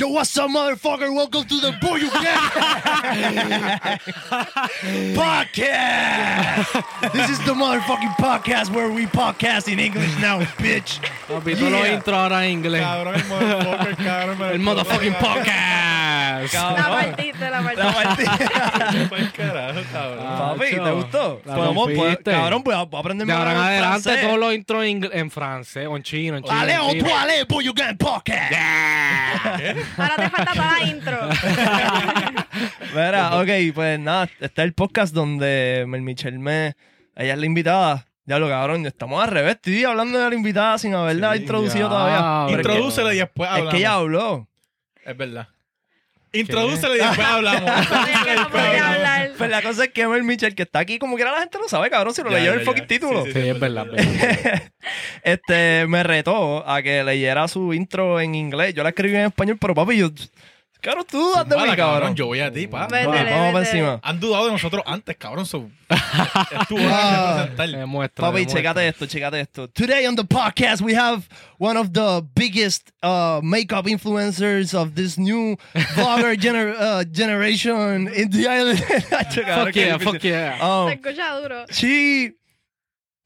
Yo, what's up, motherfucker? Welcome to the Boy You Get Podcast. This is the motherfucking podcast where we podcast in English now, bitch. Papi, todos los Yeah. intros ahora en inglés. Cabrón, el motherfucker, cabrón. El motherfucking podcast. La partiste, la partiste. La partida. Pa'l carajo, cabrón. Ah, Papi, ¿te gustó? La Podemos, pues, cabrón, pues a- aprenderme De ahora en a hablar adelante francés. todos los intros en, ingl- en francés o en chino, en chino. On chino. peut aller, Boy You Get Podcast. Ahora te falta toda la intro. Mira, ok, pues nada, este es el podcast donde Mel Michelle me. Ella es la invitada. Ya lo cabrón, estamos al revés. Estoy hablando de la invitada sin haberla Sí, introducido ya, todavía. Introdúcelo y después Es hablamos. que ella habló. Es verdad. Introdúcelo y después hablamos. Pues la cosa es que Mel Mitchell, que está aquí, como quiera la gente lo sabe, cabrón, si lo leyó el fucking título. Sí, Sí, es verdad. es verdad. este, me retó a que leyera su intro en inglés. Yo la escribí en español, pero papi, yo. Cabrón, tú dudas de mí, Mala, cabrón. Yo voy a ti, pa. Métele, Vamos, vamos para encima. Han dudado de nosotros antes, cabrón. So, es tu hora Ah. de representar. Demuestra, Papi, demuestra. checate esto, checate esto. Today on the podcast, we have one of the biggest uh, makeup influencers of this new vlogger gener uh, generation in the island. Fuck yeah, fuck yeah. Se Um, escucha duro. she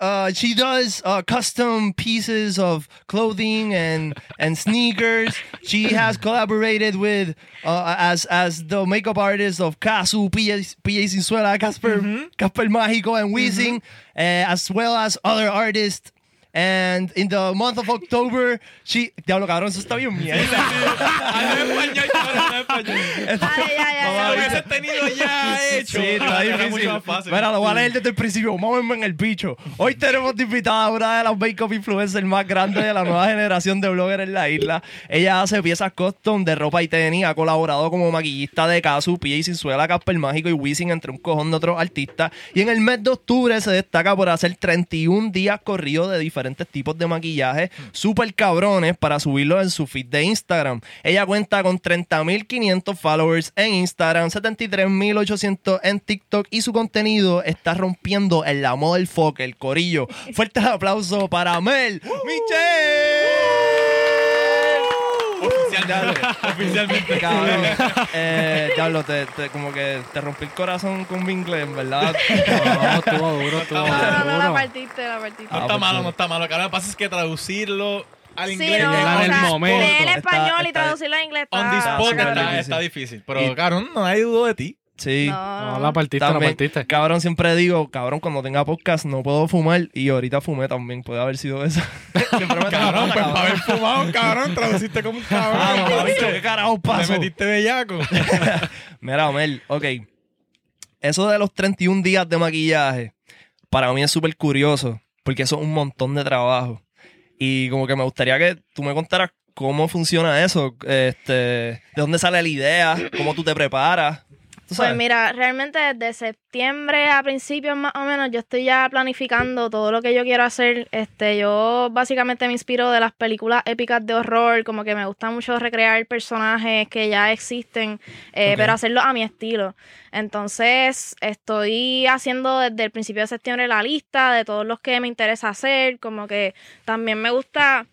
uh, she does uh, custom pieces of clothing and and sneakers. She has collaborated with uh, as as the makeup artist of Casu, PJ Sinzuela, Casper Casper Mágico, and Weezing, uh, as well as other artists. And in the month of October, she. Diablo, cabrón, eso está bien mierda. Habla español, habla español. Dale, ya, ya, Lo ya. hubieses tenido ya hecho. Sí, está difícil. Mira, lo voy a leer desde el principio. Mámenme en el bicho. Hoy tenemos de invitada a una de las make-up influencers más grandes de la nueva generación de bloggers en la isla. Ella hace piezas custom de ropa y tenis. Ha colaborado como maquillista de Casu, Pilla y Sinzuela, Casper Mágico y Wisin, entre un cojón de otros artistas. Y en el mes de octubre se destaca por hacer 31 días corridos de diferentes tipos de maquillaje súper cabrones para subirlos en su feed de Instagram. Ella cuenta con 30.500 followers en Instagram, 73.800 en TikTok y su contenido está rompiendo el la del foque, el corillo. Fuerte aplauso para Mel Oficialmente. Oficialmente. Cabrón, eh, diablo, te, te- como que te rompí el corazón con mi inglés, en ¿verdad? No, estuvo duro, estuvo No, no, no, la partiste, la partiste. No Ah, está pues, malo, sí. no está malo. Cabrón, lo que pasa es que traducirlo al Sí, inglés. no, llegar o en el sea, momento. leer en Está- español y está- traducirlo en inglés. On the está- spot está, difícil. está difícil. Pero, Y- cabrón, no hay duda de ti. Sí. No, No, la partiste, la partiste. cabrón, siempre digo, cabrón, cuando tenga podcast no puedo fumar y ahorita fumé también, puede haber sido eso. Siempre me Cabrón, pues para haber fumado, cabrón, traduciste como un cabrón. Ah, ¿qué carajo Te pasó? metiste bellaco. Mira, Mel, ok. Eso de los 31 días de maquillaje, para mí es súper curioso, porque eso es un montón de trabajo. Y como que me gustaría que tú me contaras cómo funciona eso, este, de dónde sale la idea, cómo tú te preparas. Pues mira, realmente desde septiembre a principios más o menos yo estoy ya planificando todo lo que yo quiero hacer. Este, yo básicamente me inspiro de las películas épicas de horror, como que me gusta mucho recrear personajes que ya existen, eh, pero hacerlo a mi estilo. Entonces estoy haciendo desde el principio de septiembre la lista de todos los que me interesa hacer, como que también me gusta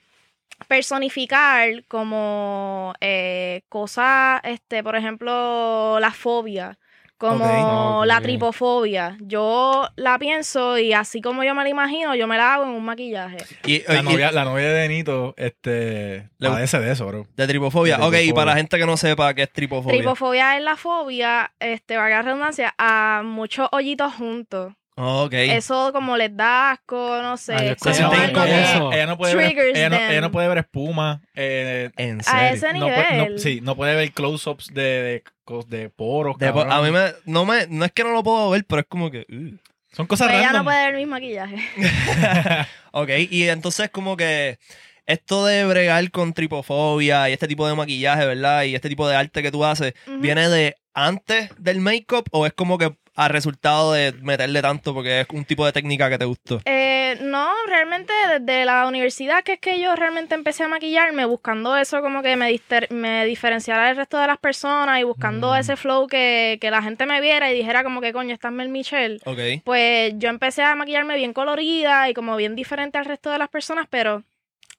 personificar como eh, cosas, este, por ejemplo, la fobia, como la tripofobia. Yo la pienso y así como yo me la imagino, yo me la hago en un maquillaje. Y, La y- novia, la novia de Benito, este, Le- padece de eso, bro. de tripofobia. De Ok, y para la gente que no sepa qué es tripofobia. Tripofobia es la fobia, este, valga la redundancia, a muchos hoyitos juntos. Ok. Eso como les da asco, no sé. Ay, siento algo incómodo. Ella no puede ver, ella no, ella no puede ver espuma. eh, en serio. a ese no puede- nivel. no- sí, no puede ver close-ups de, de, cos- de poros. De- a mí me no, me, no es que no lo puedo ver, pero es como que... uh. Son cosas Pues ella random. no puede ver mis maquillajes. Ok, y entonces como que esto de bregar con tripofobia y este tipo de maquillaje, ¿verdad? Y este tipo de arte que tú haces. ¿viene de antes del make-up o es como que a resultado de meterle tanto porque es un tipo de técnica que te gustó? Eh, no, realmente desde la universidad que es que yo realmente empecé a maquillarme buscando eso como que me, diferenciara del resto de las personas y buscando Mm. ese flow que, que la gente me viera y dijera como que coño, esta es Mel Michelle. Ok. Pues yo empecé a maquillarme bien colorida y como bien diferente al resto de las personas, pero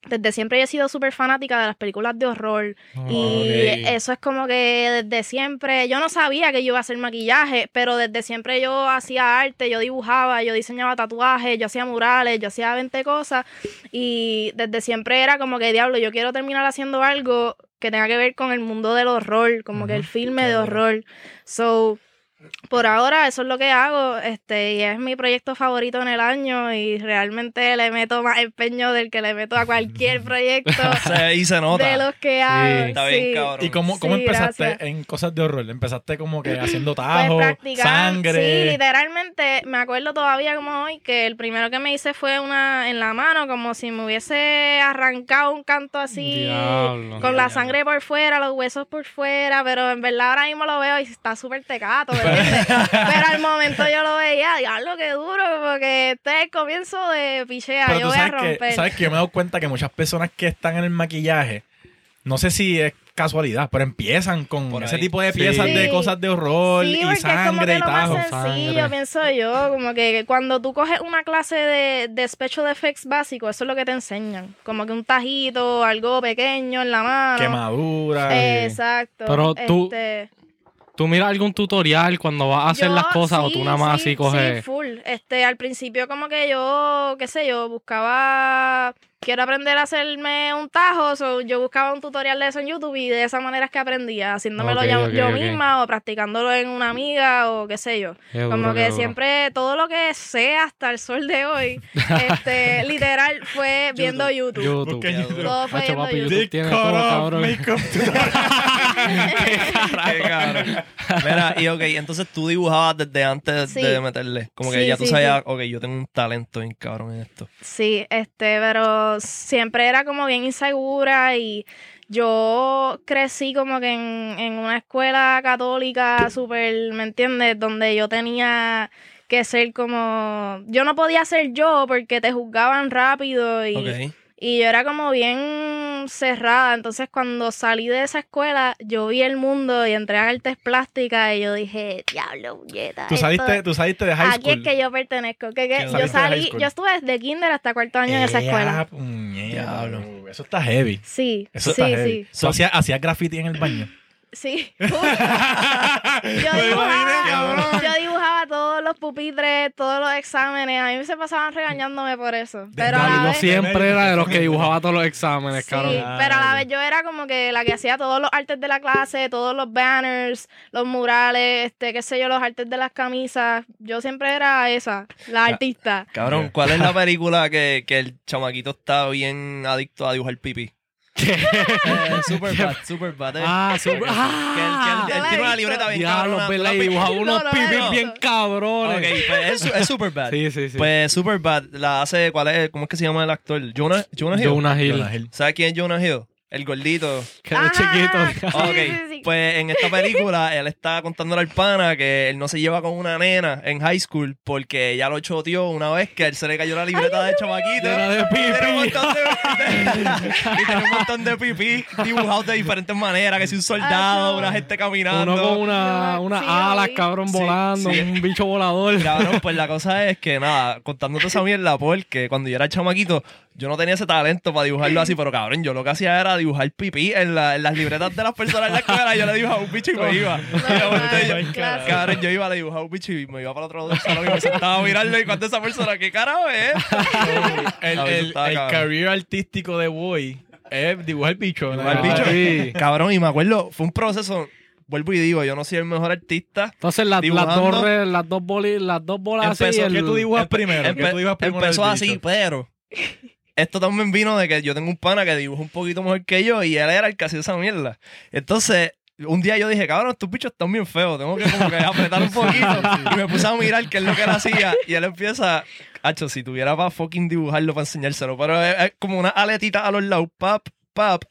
desde siempre he sido súper fanática de las películas de horror. Y eso es como que desde siempre, yo no sabía que yo iba a hacer maquillaje, pero desde siempre yo hacía arte, yo dibujaba, yo diseñaba tatuajes, yo hacía murales, yo hacía 20 cosas. Y desde siempre era como que, diablo, yo quiero terminar haciendo algo que tenga que ver con el mundo del horror, como que el filme de horror. So, por ahora eso es lo que hago, este, y es mi proyecto favorito en el año y realmente le meto más empeño del que le meto a cualquier proyecto Se, y se nota. de los que hago. Está bien, sí. cabrón. ¿Y cómo, cómo Sí, empezaste gracias. en cosas de horror? ¿Empezaste como que haciendo Pues tajos, practicar, sangre? sí, literalmente me acuerdo todavía como hoy que el primero que me hice fue una en la mano, como si me hubiese arrancado un canto así, Diablo. con la sangre por fuera, los huesos por fuera, pero en verdad ahora mismo lo veo y está súper tecato, ¿me entiendes? pero al momento yo lo veía, diablo, qué duro, porque este es el comienzo de pichea, Pero yo tú voy a sabes que, romper. sabes que yo me he dado cuenta que muchas personas que están en el maquillaje, no sé si es casualidad, pero empiezan con Por ese ahí. tipo de Sí. piezas de cosas de horror Sí, y porque es como sangre que y lo más sencillo, Sangre. pienso yo, como que cuando tú coges una clase de, de special effects básico, eso es lo que te enseñan, como que un tajito, algo pequeño en la mano. Quemaduras. Exacto. Pero tú- Este, ¿Tú miras algún tutorial cuando vas a hacer yo- las cosas o tú nada más sí, así coges? Sí, full. Este, al principio como que yo, qué sé yo, buscaba, quiero aprender a hacerme un tajo, so yo buscaba un tutorial de eso en YouTube y de esa manera es que aprendía, haciéndomelo Ok, yo, misma o practicándolo en una amiga o qué sé yo. Qué Como que duro. siempre, todo lo que sé hasta el sol de hoy, este, literal, fue viendo YouTube. YouTube. Todo fue Macho, viendo papi, YouTube. Tiene todo, cabrón. Qué cabrón. Mira, y ok, entonces tú dibujabas desde antes Sí. de meterle. Como que Sí, ya tú sí, sabías, ok, yo tengo un talento bien cabrón en esto. Sí, este, pero siempre era como bien insegura y yo crecí como que en, en una escuela católica súper, ¿me entiendes? Donde yo tenía que ser como... Yo no podía ser yo porque te juzgaban rápido y. y yo era como bien cerrada. Entonces cuando salí de esa escuela, yo vi el mundo y entré a artes plásticas y yo dije, diablo, puñeta, Tú esto- saliste, tú saliste de high Aquí es school. que yo pertenezco. Que, que yo salí, school. yo estuve desde kinder hasta cuarto año en esa escuela. Diablo. Eso está heavy. Sí, Eso sí, está heavy. sí, ¿Tú hacías, hacías graffiti en el baño? Sí. yo, dibujaba, yo dibujaba todos los pupitres, todos los exámenes. A mí se pasaban regañándome por eso. Pero a la vez, siempre era de los que dibujaba todos los exámenes, Sí, cabrón. pero a la vez yo era como que la que hacía todos los artes de la clase, todos los banners, los murales, este, qué sé yo, los artes de las camisas. Yo siempre era esa, la artista. Cabrón, ¿cuál es la película que, que el chamaquito está bien adicto a dibujar pipí? Eh, Superbad, Superbad. eh. Ah, super- Que él- ah. que él, él tiene una libreta bien Diablo, cabrona. ¿verdad? ¿Tú Y la dibujaba ves? unos No, pipis no. bien cabrones. Ok, pues es, es Superbad. Sí, sí, sí. Pues Superbad la hace, ¿cuál es? ¿Cómo es que se llama el actor? Jonah, Jonah Hill. Jonah Hill. Jonah Hill. ¿Sabes quién es Jonah Hill? El gordito. Que de Ajá. chiquito. Ok, sí, sí. pues en esta película él está contándole al pana que él no se lleva con una nena en high school porque ella lo choteó una vez que él se le cayó la libreta de chamaquito. Era de Y tiene un pipí. montón de, y tiene un montón de pipí dibujados de diferentes maneras, que si un soldado, Ajá. una gente caminando. Uno con una, yo alas, cabrón, Sí, volando. sí. Un bicho volador. Cabrón, pues la cosa es que nada, contándote esa mierda, porque cuando yo era chamaquito, yo no tenía ese talento para dibujarlo así, pero cabrón, yo lo que hacía era dibujar pipí en, la- en las libretas de las personas en la escuela, yo le dibujaba un bicho y me iba. Y yo- clásico. Cabrón, yo iba a dibujar un bicho y me iba para otro lado del salón y me sentaba a mirarlo y cuando esa persona, ¿qué carajo es? El, el, el career artístico de Boy es dibujar bicho. Dibujar bicho. Sí. Cabrón, y me acuerdo, fue un proceso, vuelvo y digo, yo no soy el mejor artista. Entonces las, las dos, las dos boli- las dos bolas así. Empezó- el- ¿Qué tú dibujas Empe- primero? ¿Qué empe- tú dibujas primero empezó así, pero esto también vino de que yo tengo un pana que dibuja un poquito mejor que yo y él era el que hacía esa mierda. Entonces, un día yo dije, cabrón, estos bichos están bien feos, tengo que como que apretar un poquito. Y me puse a mirar qué es lo que él hacía y él empieza, hacho, si tuviera para fucking dibujarlo, para enseñárselo, pero es, es como una aletita a los lados, pap, pap.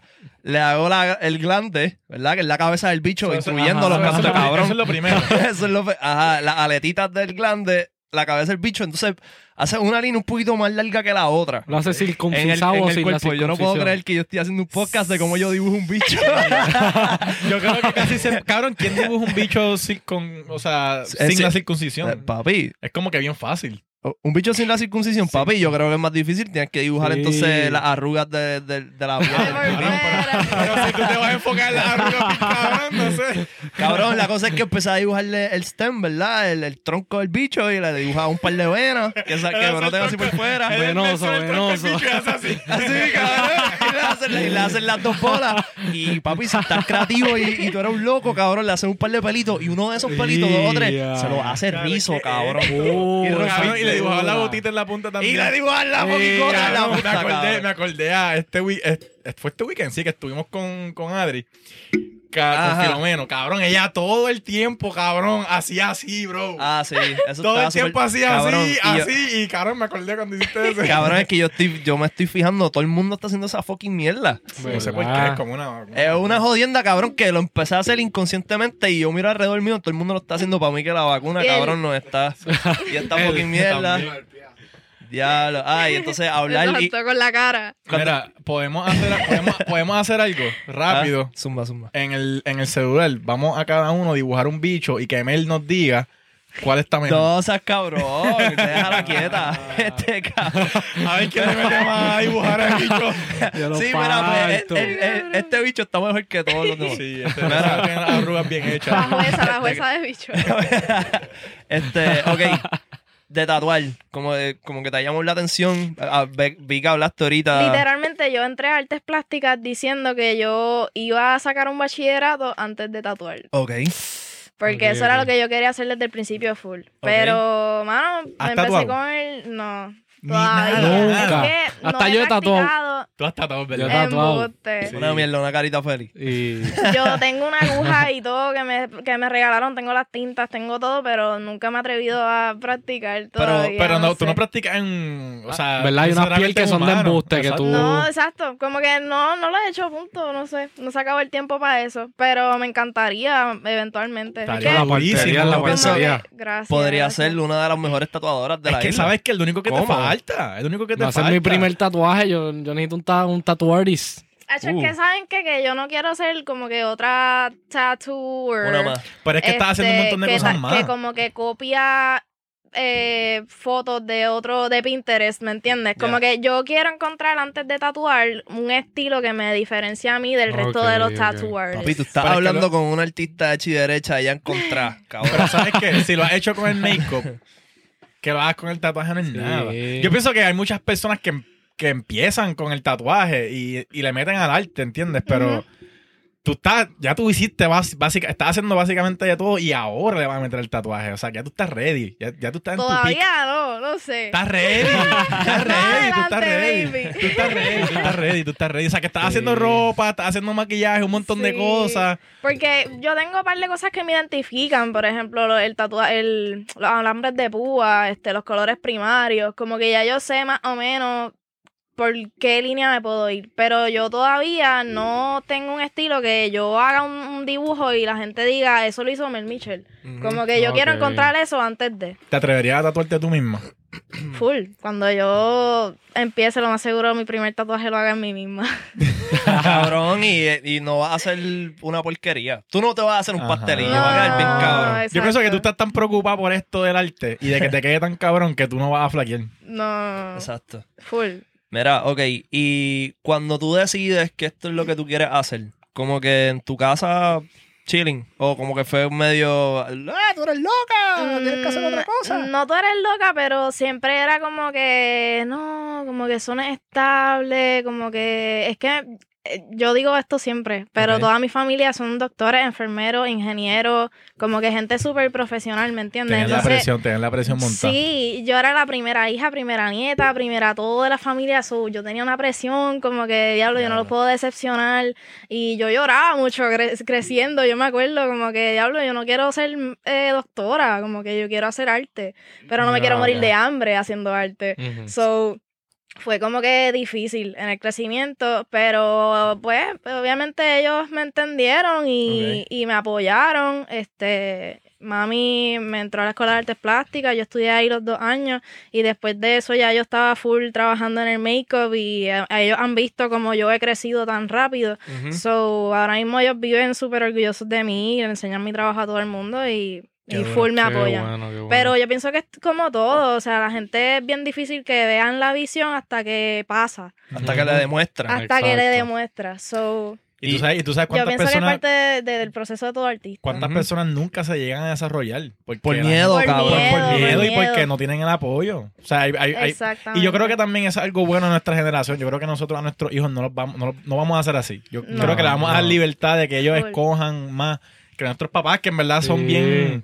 Le hago la- el glande, ¿verdad? Que es la cabeza del bicho, Eso- incluyendo ajá, los lo pri- cabrón. Eso es lo primero. Eso es lo Ajá, las aletitas del glande, la cabeza del bicho. Entonces, hace una línea un poquito más larga que la otra. Lo hace En el, circuncisado en o el sin la cuerpo. Yo no puedo creer que yo estoy haciendo un podcast de cómo yo dibujo un bicho. Yo creo que casi se... Cabrón, ¿quién dibuja un bicho sin, con, o sea, sin la Eh, circuncisión? Papi, Es como que bien fácil. Oh, Un bicho sin la circuncisión, papi, yo creo que es más difícil. Tienes que dibujar Sí. entonces las arrugas de, de- de la piel. Pero si tú te vas a enfocar en las arrugas, cabrón, no sé. Cabrón, la cosa es que empecé a dibujarle el stem, ¿verdad? El, el tronco del bicho y le dibujaba un par de venas que, sa- que broten así por fuera. Venoso, venoso. así. Así, cabrón. Y le, hacen, y le hacen las dos bolas. Y papi, si estás creativo y, y tú eres un loco, cabrón, le hacen un par de pelitos y uno de esos pelitos, dos o tres, se lo hace rizo, cabrón. Oh, y le dibujaban la gotita en la punta también. Y le dibujan la Sí, boquicona en la Cabrón, me punta, acordé, me acordé a este week, est- fue este weekend, sí, que estuvimos con, con Adri. Con. Filomeno, cabrón, ella todo el tiempo, cabrón, hacía así, bro. Ah, sí, eso todo el tiempo hacía cabrón, así, y yo- así, y cabrón, me acordé cuando hiciste eso. Cabrón, es que yo estoy, yo me estoy fijando, todo el mundo está haciendo esa fucking mierda. No sé por qué, es como una... Es una jodienda, cabrón, que lo empecé a hacer inconscientemente y yo miro alrededor mío, todo el mundo lo está haciendo para mí que la vacuna, cabrón, no está. Y esta fucking mierda. Diablo. Ay, entonces hablar y... Con la cara. Mira, podemos hacer, podemos, podemos hacer algo rápido. Ah, Zumba, zumba. En el, en el celular, vamos a cada uno dibujar un bicho y que Mel nos diga cuál está mejor. No seas cabrón, déjala quieta. Este cabrón. A ver quién le mete más a dibujar al bicho. Sí, mira, pues, parto. el- el- el- este bicho está mejor que todos los demás. Sí, este Mira. tiene las arrugas bien La hechas. jueza, la jueza de bicho. Este, ok. De tatuar, como, de- como que te llamó la atención. Ah, ve- vi que hablaste ahorita. Literalmente yo entré a artes plásticas diciendo que yo iba a sacar un bachillerato antes de tatuar. Ok. Porque eso era lo que yo quería hacer desde el principio full. Pero, mano, me ¿Has empecé tatuado? con el... No. Ni nada. Nunca. Es que no Hasta he yo he tatuado. practicado Tú has tratado, Yo ¿verdad? he tatuado. embuste. Una mierda, una carita feliz. Y Yo tengo una aguja y todo que me, que me regalaron, tengo las tintas, tengo todo, pero nunca me he atrevido a practicar Pero, todavía. pero no, tú sé. no practicas en. O sea, ¿Verdad? Hay unas piel que son de embuste que tú- No, exacto. Como que no, no lo he hecho, punto. No sé. No se acabó el tiempo para eso. Pero me encantaría eventualmente. Es Estaría que- la portería, la yo pienso como que- portería. gracias. Podría gracias. ser una de las mejores tatuadoras de Es la que isla. sabes que es lo único que te ¿Cómo? Falta. Es lo único que te va a ser falta. mi primer tatuaje. Yo, yo necesito un, ta un tattoo artist. Hacho, es Uh. que saben que, que yo no quiero ser como que otra tattooer. Una más. Pero es que estás haciendo un este, montón de que cosas más. Que como que copia eh, fotos de otro de Pinterest, ¿me entiendes? Como que yo quiero encontrar antes de tatuar un estilo que me diferencie a mí del resto de los ok. tattoo artists. Papi, tú estás Pero es que hablando lo- con un artista de derecha allá en contra, cabrón. Pero sabes que si lo has hecho con el make-up, que lo hagas con el tatuaje no es Sí. nada. Yo pienso que hay muchas personas que, que empiezan con el tatuaje y, y le meten al arte, ¿entiendes? Pero. Tú estás, ya tú hiciste básica, estás haciendo básicamente ya todo y ahora le vas a meter el tatuaje. O sea, que ya tú estás ready. Ya, ya tú estás en tu pick. Todavía no, no sé. Estás ready, estás ready, tú estás ready. Tú estás ready, tú estás ready, tú estás ready. O sea, que estás haciendo ropa, estás haciendo maquillaje, un montón de cosas. Porque yo tengo un par de cosas que me identifican, por ejemplo, lo- el tatuaje, el, los alambres de púa, este, los colores primarios, como que ya yo sé más o menos por qué línea me puedo ir, pero yo todavía no tengo un estilo que yo haga un, un dibujo y la gente diga, eso lo hizo Mel Mitchell. Como que yo quiero encontrar eso antes de ¿Te atreverías a tatuarte tú misma? full. Cuando yo empiece, lo más seguro mi primer tatuaje lo haga en mí misma. cabrón, y, y no vas a hacer una porquería. Tú no te vas a hacer un pastelillo, va a quedar bien No, cabrón. Yo pienso que tú estás tan preocupada por esto del arte y de que te quede tan cabrón que tú no vas a flaquear. No, Exacto. full. Mira, ok, y cuando tú decides que esto es lo que tú quieres hacer, como que en tu casa chilling, o como que fue medio, ah, tú eres loca, tienes que hacer otra cosa. Mm, No, tú eres loca, pero siempre era como que, no, como que son estables, como que, es que yo digo esto siempre, pero toda mi familia son doctores, enfermeros, ingenieros, como que gente súper profesional, ¿me entiendes? Tener la presión, tener la presión montada. Sí, yo era la primera hija, primera nieta, primera todo de la familia. so, yo tenía una presión, como que, diablo, yo no lo puedo decepcionar. Y yo lloraba mucho cre- creciendo. Yo me acuerdo, como que, diablo, yo no quiero ser eh, doctora, como que yo quiero hacer arte. Pero no me quiero morir de hambre haciendo arte. So, fue como que difícil en el crecimiento, pero pues obviamente ellos me entendieron y, y me apoyaron. Este, mami me entró a la escuela de artes plásticas, yo estudié ahí los dos años y después de eso ya yo estaba full trabajando en el make-up y eh, ellos han visto como yo he crecido tan rápido. So, ahora mismo ellos viven súper orgullosos de mí y le enseñan mi trabajo a todo el mundo y Qué y bueno, full me apoyan. bueno, qué bueno. Pero yo pienso que es como todo, o sea, la gente es bien difícil que vean la visión hasta que pasa, Hasta que le demuestran. hasta que le demuestra. So, Y tú sabes, y tú sabes yo cuántas pienso que es personas, parte de- de- del proceso de todo artista. cuántas personas nunca se llegan a desarrollar. Porque Por miedo, Por cabrón. Por, miedo, por miedo por y porque no tienen el apoyo. O sea, hay- hay- hay, Exactamente. Y yo creo que también es algo bueno en nuestra generación. Yo creo que nosotros a nuestros hijos no los vamos, no, los- no vamos a hacer así. Yo No. creo que le vamos a dar libertad de que ellos escojan más que nuestros papás, que en verdad son Sí. bien.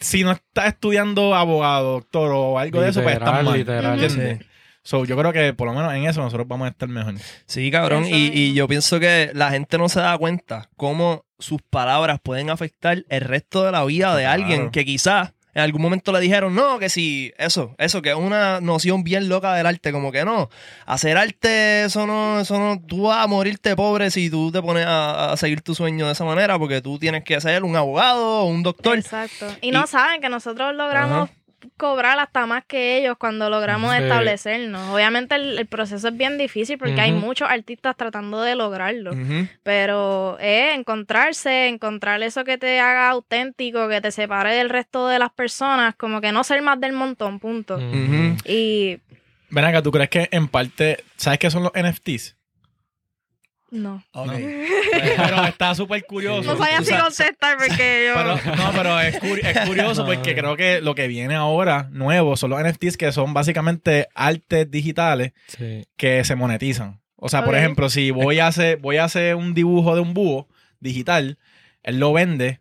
Si no estás estudiando abogado, doctor o algo de eso, pues estás mal. literal. ¿entiendes? Sí. So, yo creo que por lo menos en eso nosotros vamos a estar mejor. Sí, cabrón. Y, yo pienso que la gente no se da cuenta cómo sus palabras pueden afectar el resto de la vida de Claro. alguien que quizás en algún momento le dijeron, no, que si, eso, eso, que es una noción bien loca del arte, como que no, hacer arte, eso no, eso no, tú vas a morirte pobre si tú te pones a, a seguir tu sueño de esa manera, porque tú tienes que ser un abogado o un doctor. Exacto. Y no saben que nosotros logramos cobrar hasta más que ellos cuando logramos Sí. establecernos. Obviamente el, el proceso es bien difícil porque hay muchos artistas tratando de lograrlo. Pero es encontrarse, encontrar eso que te haga auténtico, que te separe del resto de las personas, como que no ser más del montón, punto. Y Ven acá, ¿tú crees que en parte, ¿sabes qué son los NFTs? No. Ok. Pero está súper curioso. No sabía si contestar porque yo... Pero, no, pero es, curi- es curioso No. porque creo que lo que viene ahora nuevo son los NFTs que son básicamente artes digitales Sí. que se monetizan. O sea, por ejemplo, si voy a hacer, voy a hacer un dibujo de un búho digital, él lo vende,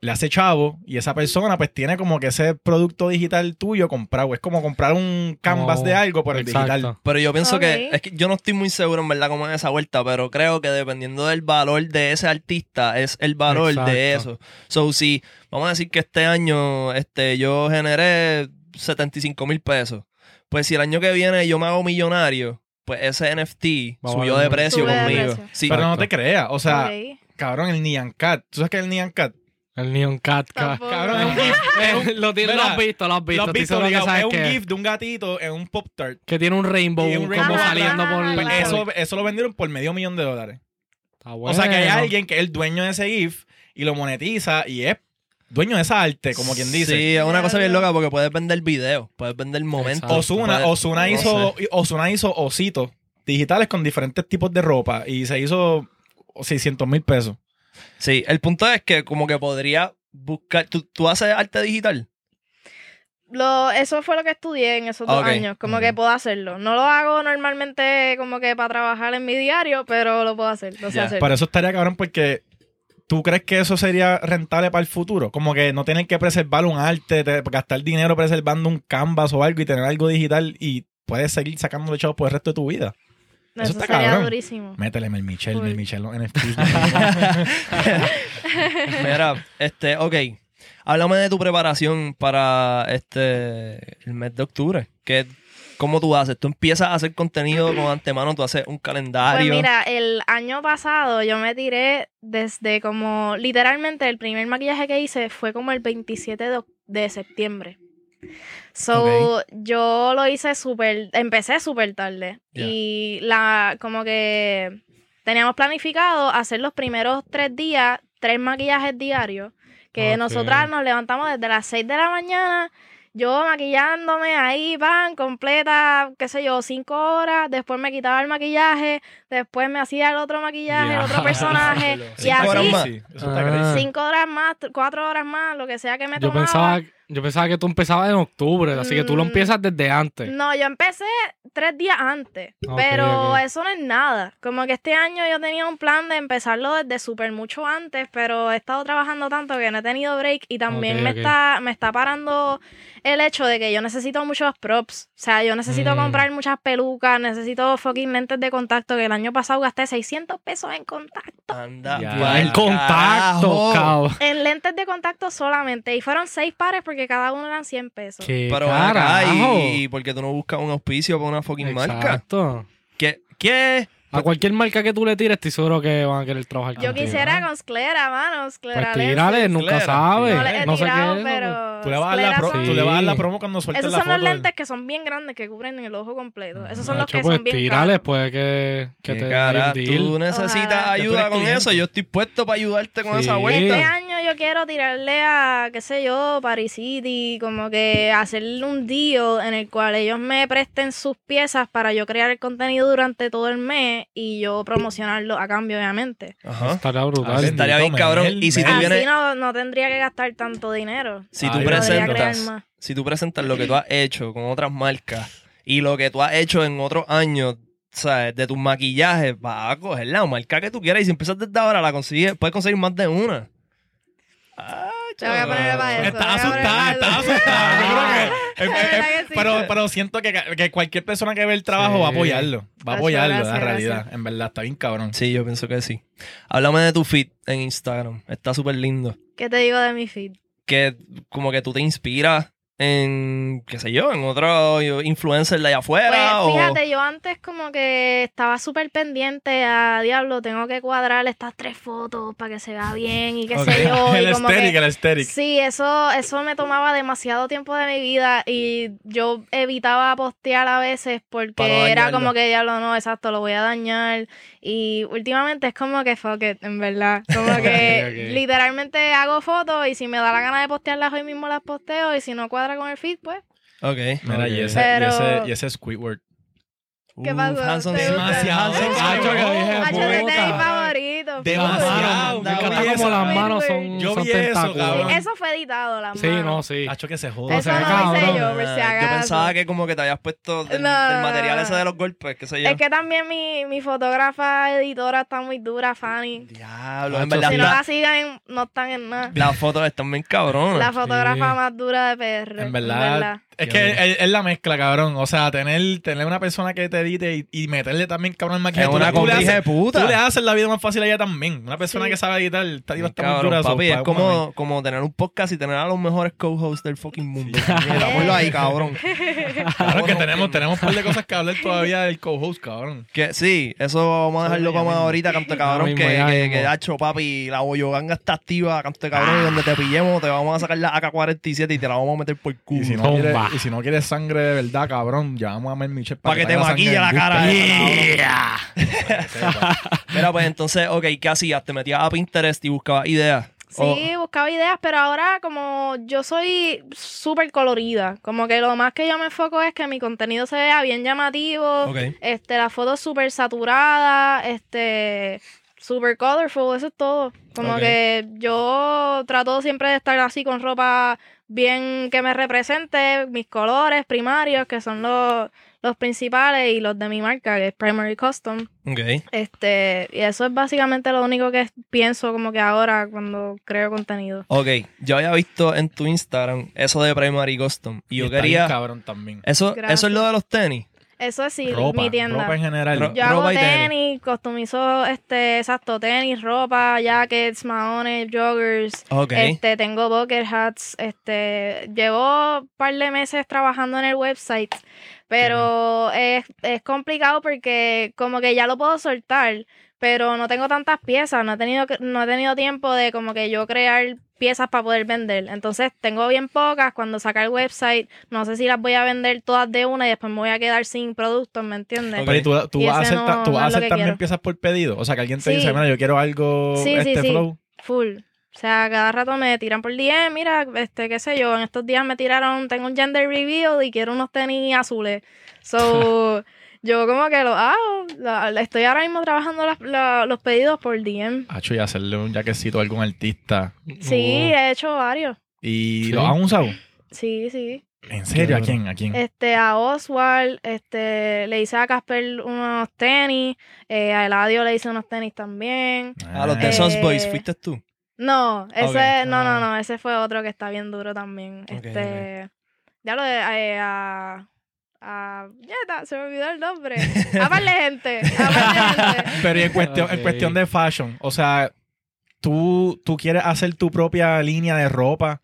le hace chavo y esa persona pues tiene como que ese producto digital tuyo comprado. Es como comprar un canvas de algo por el Exacto. digital. Pero yo pienso que, es que yo no estoy muy seguro en verdad cómo es esa vuelta, pero creo que dependiendo del valor de ese artista es el valor de eso. So, si vamos a decir que este año este, yo generé 75 mil pesos, pues si el año que viene yo me hago millonario, pues ese NFT Va subió de precio Sube de conmigo. precio. Sí, Pero no te creas. O sea, cabrón, el Nyan Cat. ¿Tú sabes qué es el Nyan Cat? El Neon Cat. Cabrón, es un GIF. es un- lo, tienes- lo Mira, has visto, lo has visto. Lo has visto, que sabes es un GIF de un gatito en un Pop Tart. que tiene un rainbow, un como rainbow saliendo Ajá, por... Pues eso, eso lo vendieron por medio millón de dólares. Está O sea que hay bueno. alguien que es el dueño de ese GIF y lo monetiza y es dueño de esa arte, como quien dice. Sí, es una cosa bien loca porque puedes vender video, puedes vender momentos. Osuna, Osuna no hizo, sé. Ozuna hizo ositos digitales con diferentes tipos de ropa y se hizo 600 mil pesos. Sí, el punto es que como que podría buscar, ¿tú, tú haces arte digital? Lo, eso fue lo que estudié en esos dos años, como que puedo hacerlo. No lo hago normalmente como que para trabajar en mi diario, pero lo puedo hacer, lo sé Ya. hacer. Para eso estaría cabrón porque ¿tú crees que eso sería rentable para el futuro? Como que no tener que preservar un arte, te- gastar dinero preservando un canvas o algo y tener algo digital y puedes seguir sacando chavos por el resto de tu vida. Eso, eso está sería cabrón. durísimo. Métele Mel Michel. Mel Michel, los NFTs. Mira, este, ok. Háblame de tu preparación para este el mes de octubre. ¿Qué, ¿Cómo tú haces? ¿Tú empiezas a hacer contenido con antemano? ¿Tú haces un Pues calendario? mira, el año pasado yo me tiré desde como, literalmente el primer maquillaje que hice fue como el 27 de, de septiembre. So, yo lo hice súper, empecé súper tarde. Y la, como que teníamos planificado hacer los primeros tres días, tres maquillajes diarios. Que nosotras nos levantamos desde las 6 de la mañana, yo maquillándome ahí, van, completa, qué sé yo, cinco horas. Después me quitaba el maquillaje, después me hacía el otro maquillaje, el otro personaje. y Cinco horas así, más. Sí, eso está Ah. cinco horas más, cuatro horas más, lo que sea que me Yo tomaba. pensaba, yo pensaba que tú empezabas en octubre, así que tú lo Mm. empiezas desde antes. No, yo empecé tres días antes, pero eso no es nada. Como que este año yo tenía un plan de empezarlo desde súper mucho antes, pero he estado trabajando tanto que no he tenido break y también me, está, me está parando el hecho de que yo necesito muchos props. O sea, yo necesito Mm. comprar muchas pelucas, necesito fucking lentes de contacto, que el año pasado gasté 600 pesos en contacto. Anda, en contacto, cabrón. En lentes de contacto solamente. Y fueron seis pares porque cada uno eran 100 pesos. Qué Pero acá, carajo. ¿y, y por qué tú no buscas un auspicio para una fucking marca? Exacto. ¿Qué? ¿Qué? A cualquier marca que tú le tires, estoy seguro que van a querer trabajar Yo contigo. quisiera con Sclera, mano. Sclera Pues tírale, nunca sabes. No les he no sé qué es, pero. Tú le, vas a dar la Sclera pro- son- tú le vas a dar la Sí. promo cuando sueltes Esos la son foto. los del- lentes que son bien grandes, que cubren el ojo completo. Esos son los Nacho, que pues son bien tírale, caros. puede que, que ¿Qué te cara? Tú necesitas Ojalá. ayuda con eso. Yo estoy puesto para ayudarte con Sí. esa Este vuelta. año yo yo quiero tirarle a, qué sé yo, Paris City, como que hacerle un deal en el cual ellos me presten sus piezas para yo crear el contenido durante todo el mes y yo promocionarlo a cambio, obviamente. Ajá. Estaría Ah, brutal. Estaría bien, cabrón. Y si tú vienes- Así no, no tendría que gastar tanto dinero. Si Ay, tú presentas, si tú presentas lo que tú has hecho con otras marcas y lo que tú has hecho en otros años, ¿sabes? De tus maquillajes, vas a coger la marca que tú quieras y si empiezas desde ahora la consigues, puedes conseguir más de una. Ah, Te voy a poner para eso. Está voy a asustada, poner está para eso. asustada. Yo creo que- eh, eh, pero, pero siento que, que cualquier persona que ve el trabajo Sí. va a apoyarlo. Va a Gracias, apoyarlo, la gracias, realidad. gracias. En verdad, está bien cabrón. Sí, yo pienso que sí. Háblame de tu feed en Instagram. Está súper lindo. ¿Qué te digo de mi feed? Que como que tú te inspiras en, qué sé yo, en otro influencer de allá afuera. Pues o... fíjate, yo antes como que estaba súper pendiente a Diablo, tengo que cuadrar estas tres fotos para que se vea bien y qué sé yo. y el que- el aesthetic. Sí, eso, eso me tomaba demasiado tiempo de mi vida y yo evitaba postear a veces porque era como que diablo, no, exacto, lo voy a dañar. Y últimamente es como que fuck it, en verdad. Como que literalmente hago fotos y si me da la gana de postearlas hoy mismo las posteo y si no cuadra con el feed, pues. Ok. Mira, y Ok. ese, Pero- y ese, y ese Squidward. ¿Qué Uf, pasó? Hanson. Demasiado, Hanson Hacho, es mi favorito. Demasiado. Me encanta como eso. las manos son, Yo vi eso, cabrón. Eso fue editado, la Sí, no, sí. Hacho que se joda. Eso no lo hice yo, por si Ah, Yo acaso. pensaba que como que te habías puesto del, material ese de los golpes, qué sé yo. Es que también mi, mi fotógrafa editora está muy dura, Fanny. Diablo, en verdad Si no la- sigan, no están en nada. las fotos están bien cabronas. La fotógrafa más dura de PR. En verdad, es que es, es la mezcla, cabrón. O sea, tener, tener una persona que te edite y, y meterle también, cabrón, el Es maquillaje. Tú una le- tú le haces- puta. Tú le haces la vida más fácil a ella también. Una persona Sí. que sabe editar, está, Bien está muy cabrón, dura. papi, es como, como tener un podcast y tener a los mejores co-hosts del fucking mundo. Ponlo ahí, cabrón. Claro que tenemos, tenemos un par de cosas que hablar todavía del co-host, cabrón. Que sí, eso vamos a dejarlo Sí, mismo. ahorita, canto de cabrón, que, que, que, hacho, papi, la boyoganga está activa, canto de cabrón, y donde te pillemos te vamos a sacar la AK-47 y te la vamos a meter por culo. Y si, no Y si no quieres sangre de verdad, cabrón, llamamos a Mel Michel Para que te maquille la cara. cabrón. Mira, pues entonces, ok, ¿qué hacías? ¿Te metías a Pinterest y buscabas ideas? Sí, buscaba ideas, pero ahora como yo soy súper colorida, como que lo más que yo me enfoco es que mi contenido se vea bien llamativo, O- ok. este, la foto súper saturada, este, súper colorful, eso es todo. Como que yo trato siempre de estar así con ropa bien que me represente, mis colores primarios, que son los, los principales, y los de mi marca, que es Primary Custom. Ok. Este, y eso es básicamente lo único que pienso como que ahora cuando creo contenido. Ok, yo había visto en tu Instagram eso de Primary Custom y yo está bien quería... cabrón también. Eso, eso es lo de los tenis. Eso es sí, ropa, mi tienda. ropa en general. Ro- Yo hago ropa y tenis. tenis, customizo este, exacto, tenis, ropa, jackets, maones, joggers. Ok. Este, tengo bucket hats, este, llevo un par de meses trabajando en el website, pero es, es complicado porque como que ya lo puedo soltar, pero no tengo tantas piezas, no he tenido que- no he tenido tiempo de como que yo crear piezas para poder vender. Entonces, tengo bien pocas cuando saca el website, no sé si las voy a vender todas de una y después me voy a quedar sin productos, ¿me entiendes? Ok. Pero ¿y tú, tú vas a hacer, no- tú vas no a hacer también piezas por pedido. O sea, que alguien te Sí. dice, mira, yo quiero algo, Sí, sí, este sí. flow. Full. O sea, cada rato me tiran por DM, mira, este, qué sé yo, en estos días me tiraron, tengo un gender reveal y quiero unos tenis azules. So, yo como que lo hago, la- la- estoy ahora mismo trabajando las- la- los pedidos por DM. Hacho, y hacerle un jaquecito a algún artista. Sí, he hecho varios. ¿Y Sí. lo han usado? Sí, sí. ¿En serio? ¿A Qué quién? ¿A quién? Este, a Oswald, este, le hice a Casper unos tenis, eh, a Eladio le hice unos tenis también. A los de Eh, Sos Boys, ¿fuiste tú? No, ese, Ok. no, no, Ah. no, ese fue otro que está bien duro también. Este, ya lo de eh, a, a, ya está, se me olvidó el nombre. A par de gente, a par de gente. Pero y en cuestión, en cuestión de fashion, o sea, ¿tú, ¿tú quieres hacer tu propia línea de ropa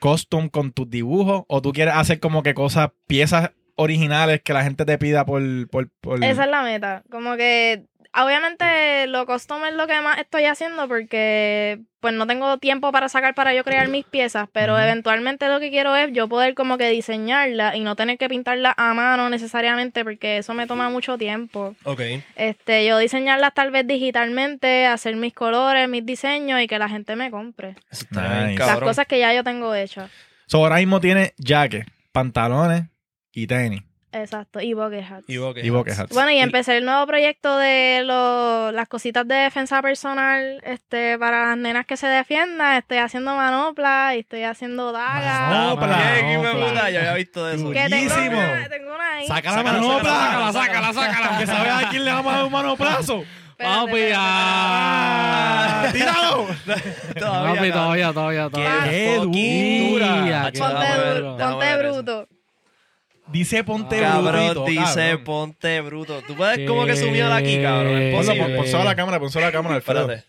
custom con tus dibujos? ¿O tú quieres hacer como que cosas, piezas originales que la gente te pida por... por, por- Esa es la meta. Como que obviamente lo custom es lo que más estoy haciendo porque pues no tengo tiempo para sacar para yo crear mis piezas, pero eventualmente lo que quiero es yo poder como que diseñarla y no tener que pintarla a mano necesariamente porque eso me toma mucho tiempo. Ok. Este, yo diseñarlas tal vez digitalmente, hacer mis colores, mis diseños y que la gente me compre. Está Nice. Las cosas que ya yo tengo hechas. So, ahora mismo tiene jacket, pantalones y tenis. Exacto, y bucket hats. Y bucket Y bucket hats. hats. Bueno, y empecé el nuevo proyecto de lo- las cositas de defensa personal este, para las nenas que se defiendan. Estoy haciendo manoplas y estoy haciendo dagas. Manopla. Manopla. Manopla. puta, yo había visto de eso. Que tengo una, tengo una ahí. Saca la Sácala, manopla. sácala, sácala, sácala. Que sabes a quién le vamos a dar un manoplazo. Papi. ¡Ah! ¡Tíralo! Todavía, Papi, todavía, todavía, todavía. ¡Qué fucking dura! Hacho, Ponte, Déjame déjame ponte bruto. Dice ponte Cabrón, dice cabrón. ponte bruto. Tú puedes como que sumirla aquí, cabrón. Es. Ponlo, pon, la cámara, pon solo la cámara, Alfredo. Espérate.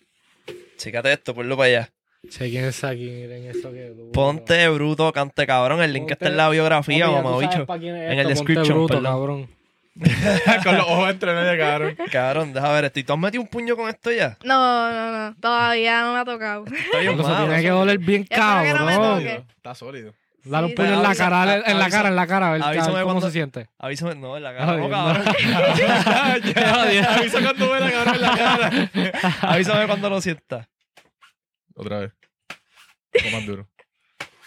Chécate esto, ponlo para allá. Sé quién es aquí, miren eso que duro. Ponte bruto, cante cabrón. El link Ponte- está en la biografía, mamá bicho. es En esto, el ponte description, bruto, perdón. cabrón. Con los ojos entre medio, cabrón. Cabrón, deja ver esto. ¿Y tú has metido un puño con esto ya? No, no, no. Todavía no me ha tocado. Está bien malo, tiene que doler bien Espero que no me cabrón. toque. Está sólido. Dale un Sí, puño en la cara, en la cara, en la cara, a ver, a ver avísame cómo cuando- se siente. Avísame, no, en la cara, no, cabrón. ya, avisa cuando ve la cabrón en la cara. Avísame cuando lo sientas. Otra vez. Un poco más duro.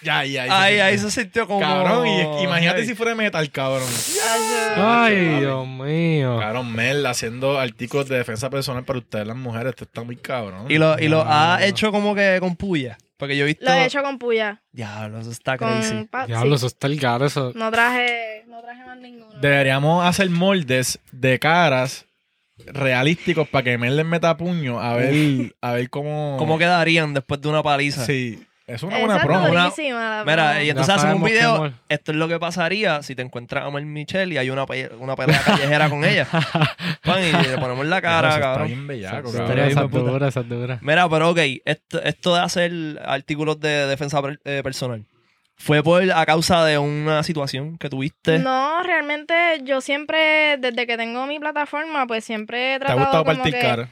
Ya, ahí, ahí. Ahí, ahí se sintió como... Cabrón, y imagínate Ay. si fuera metal, cabrón. Ay, Ay, Dios mío. Cabrón, Mel haciendo artículos de defensa personal para ustedes, las mujeres. Esto está muy cabrón. Y lo, y lo ha hecho como que con puya. Porque yo he visto... Lo he hecho con puya. Diablo, eso está crazy. Pa- Diablo, sí. eso está el gato, eso. No traje, no traje más ninguno. Deberíamos hacer moldes de caras realísticos para que Mel les meta puño a ver, a ver cómo. ¿Cómo quedarían después de una paliza? Sí. Es una buena promo. Una- la Mira, y entonces hacen un video. Esto es lo que pasaría si te encuentras a Mel Michelle y hay una, pe- una pelea callejera con ella. Pan, y le ponemos la cara, Eso Está cabrón. bien bellaco, Esa cabrón. Esa dura, esa dura. Mira, pero ok, esto, esto de hacer artículos de defensa eh, personal, ¿fue por a causa de una situación que tuviste? No, realmente yo siempre, desde que tengo mi plataforma, pues siempre he ¿Te ha tratado gustado como partir que... cara?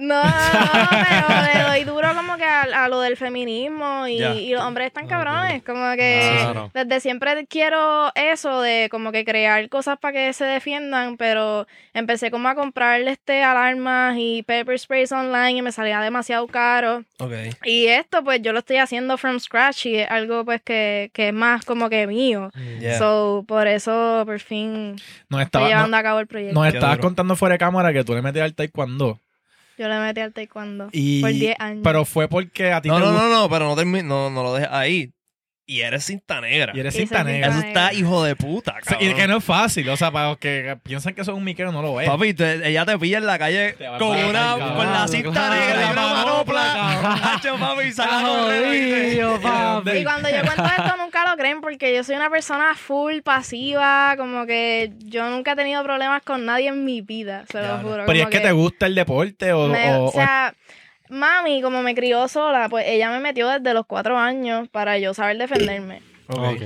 No, no, pero le doy duro como que a, a lo del feminismo y, y los hombres están cabrones, como que Claro. desde siempre quiero eso de como que crear cosas para que se defiendan, pero empecé como a comprarle este alarmas y pepper sprays online y me salía demasiado caro. Y esto pues yo lo estoy haciendo from scratch y es algo pues que, que es más como que mío. Yeah. So, por eso por fin estaba, llevando no- a cabo el proyecto. nos estabas contando fuera de cámara que tú le metes al taekwondo. Yo le metí al taekwondo Y, por 10 años. Pero fue porque a ti No, te no, no, no, pero no, no, no lo dejes ahí. Y eres cinta negra. y eres Y cinta negra. Eso está hijo de puta, O sea, cabrón. Y que no es fácil, o sea, para los que piensan que eso es un miquero no lo es. Papi, te- ella te pilla en la calle con una cabrón. con la cinta Claro, negra y una la manopla. Hacho, papi, y papi. Y cuando yo cuento esto nunca lo creen porque yo soy una persona full pasiva, como que yo nunca he tenido problemas con nadie en mi vida, se lo Ya, no. juro. Pero ¿y es que te gusta el deporte o, me- o- o o sea, mami, como me crió sola, pues ella me metió desde los cuatro años para yo saber defenderme.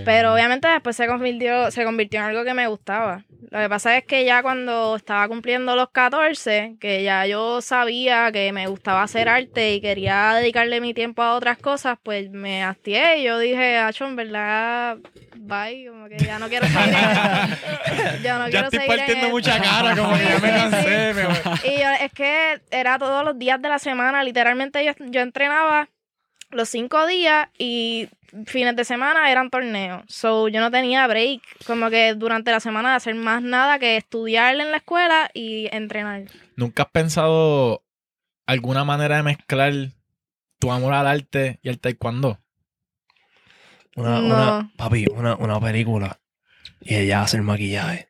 Pero obviamente después se convirtió, se convirtió en algo que me gustaba. Lo que pasa es que ya cuando estaba cumpliendo los 14, que ya yo sabía que me gustaba hacer arte y quería dedicarle mi tiempo a otras cosas, pues me hastié y yo dije, Acho, en verdad, bye, como que ya no quiero seguir en. Yo no ya quiero estoy seguir en partiendo esto. mucha cara, como que ya me sí. cansé. me- Y yo, es que era todos los días de la semana, literalmente yo, yo entrenaba los cinco días y fines de semana eran torneos. So yo no tenía break, como que durante la semana de hacer más nada que estudiar en la escuela y entrenar. ¿Nunca has pensado alguna manera de mezclar tu amor al arte y al taekwondo? Una, No. una, papi, una, una película. Y ella hace el maquillaje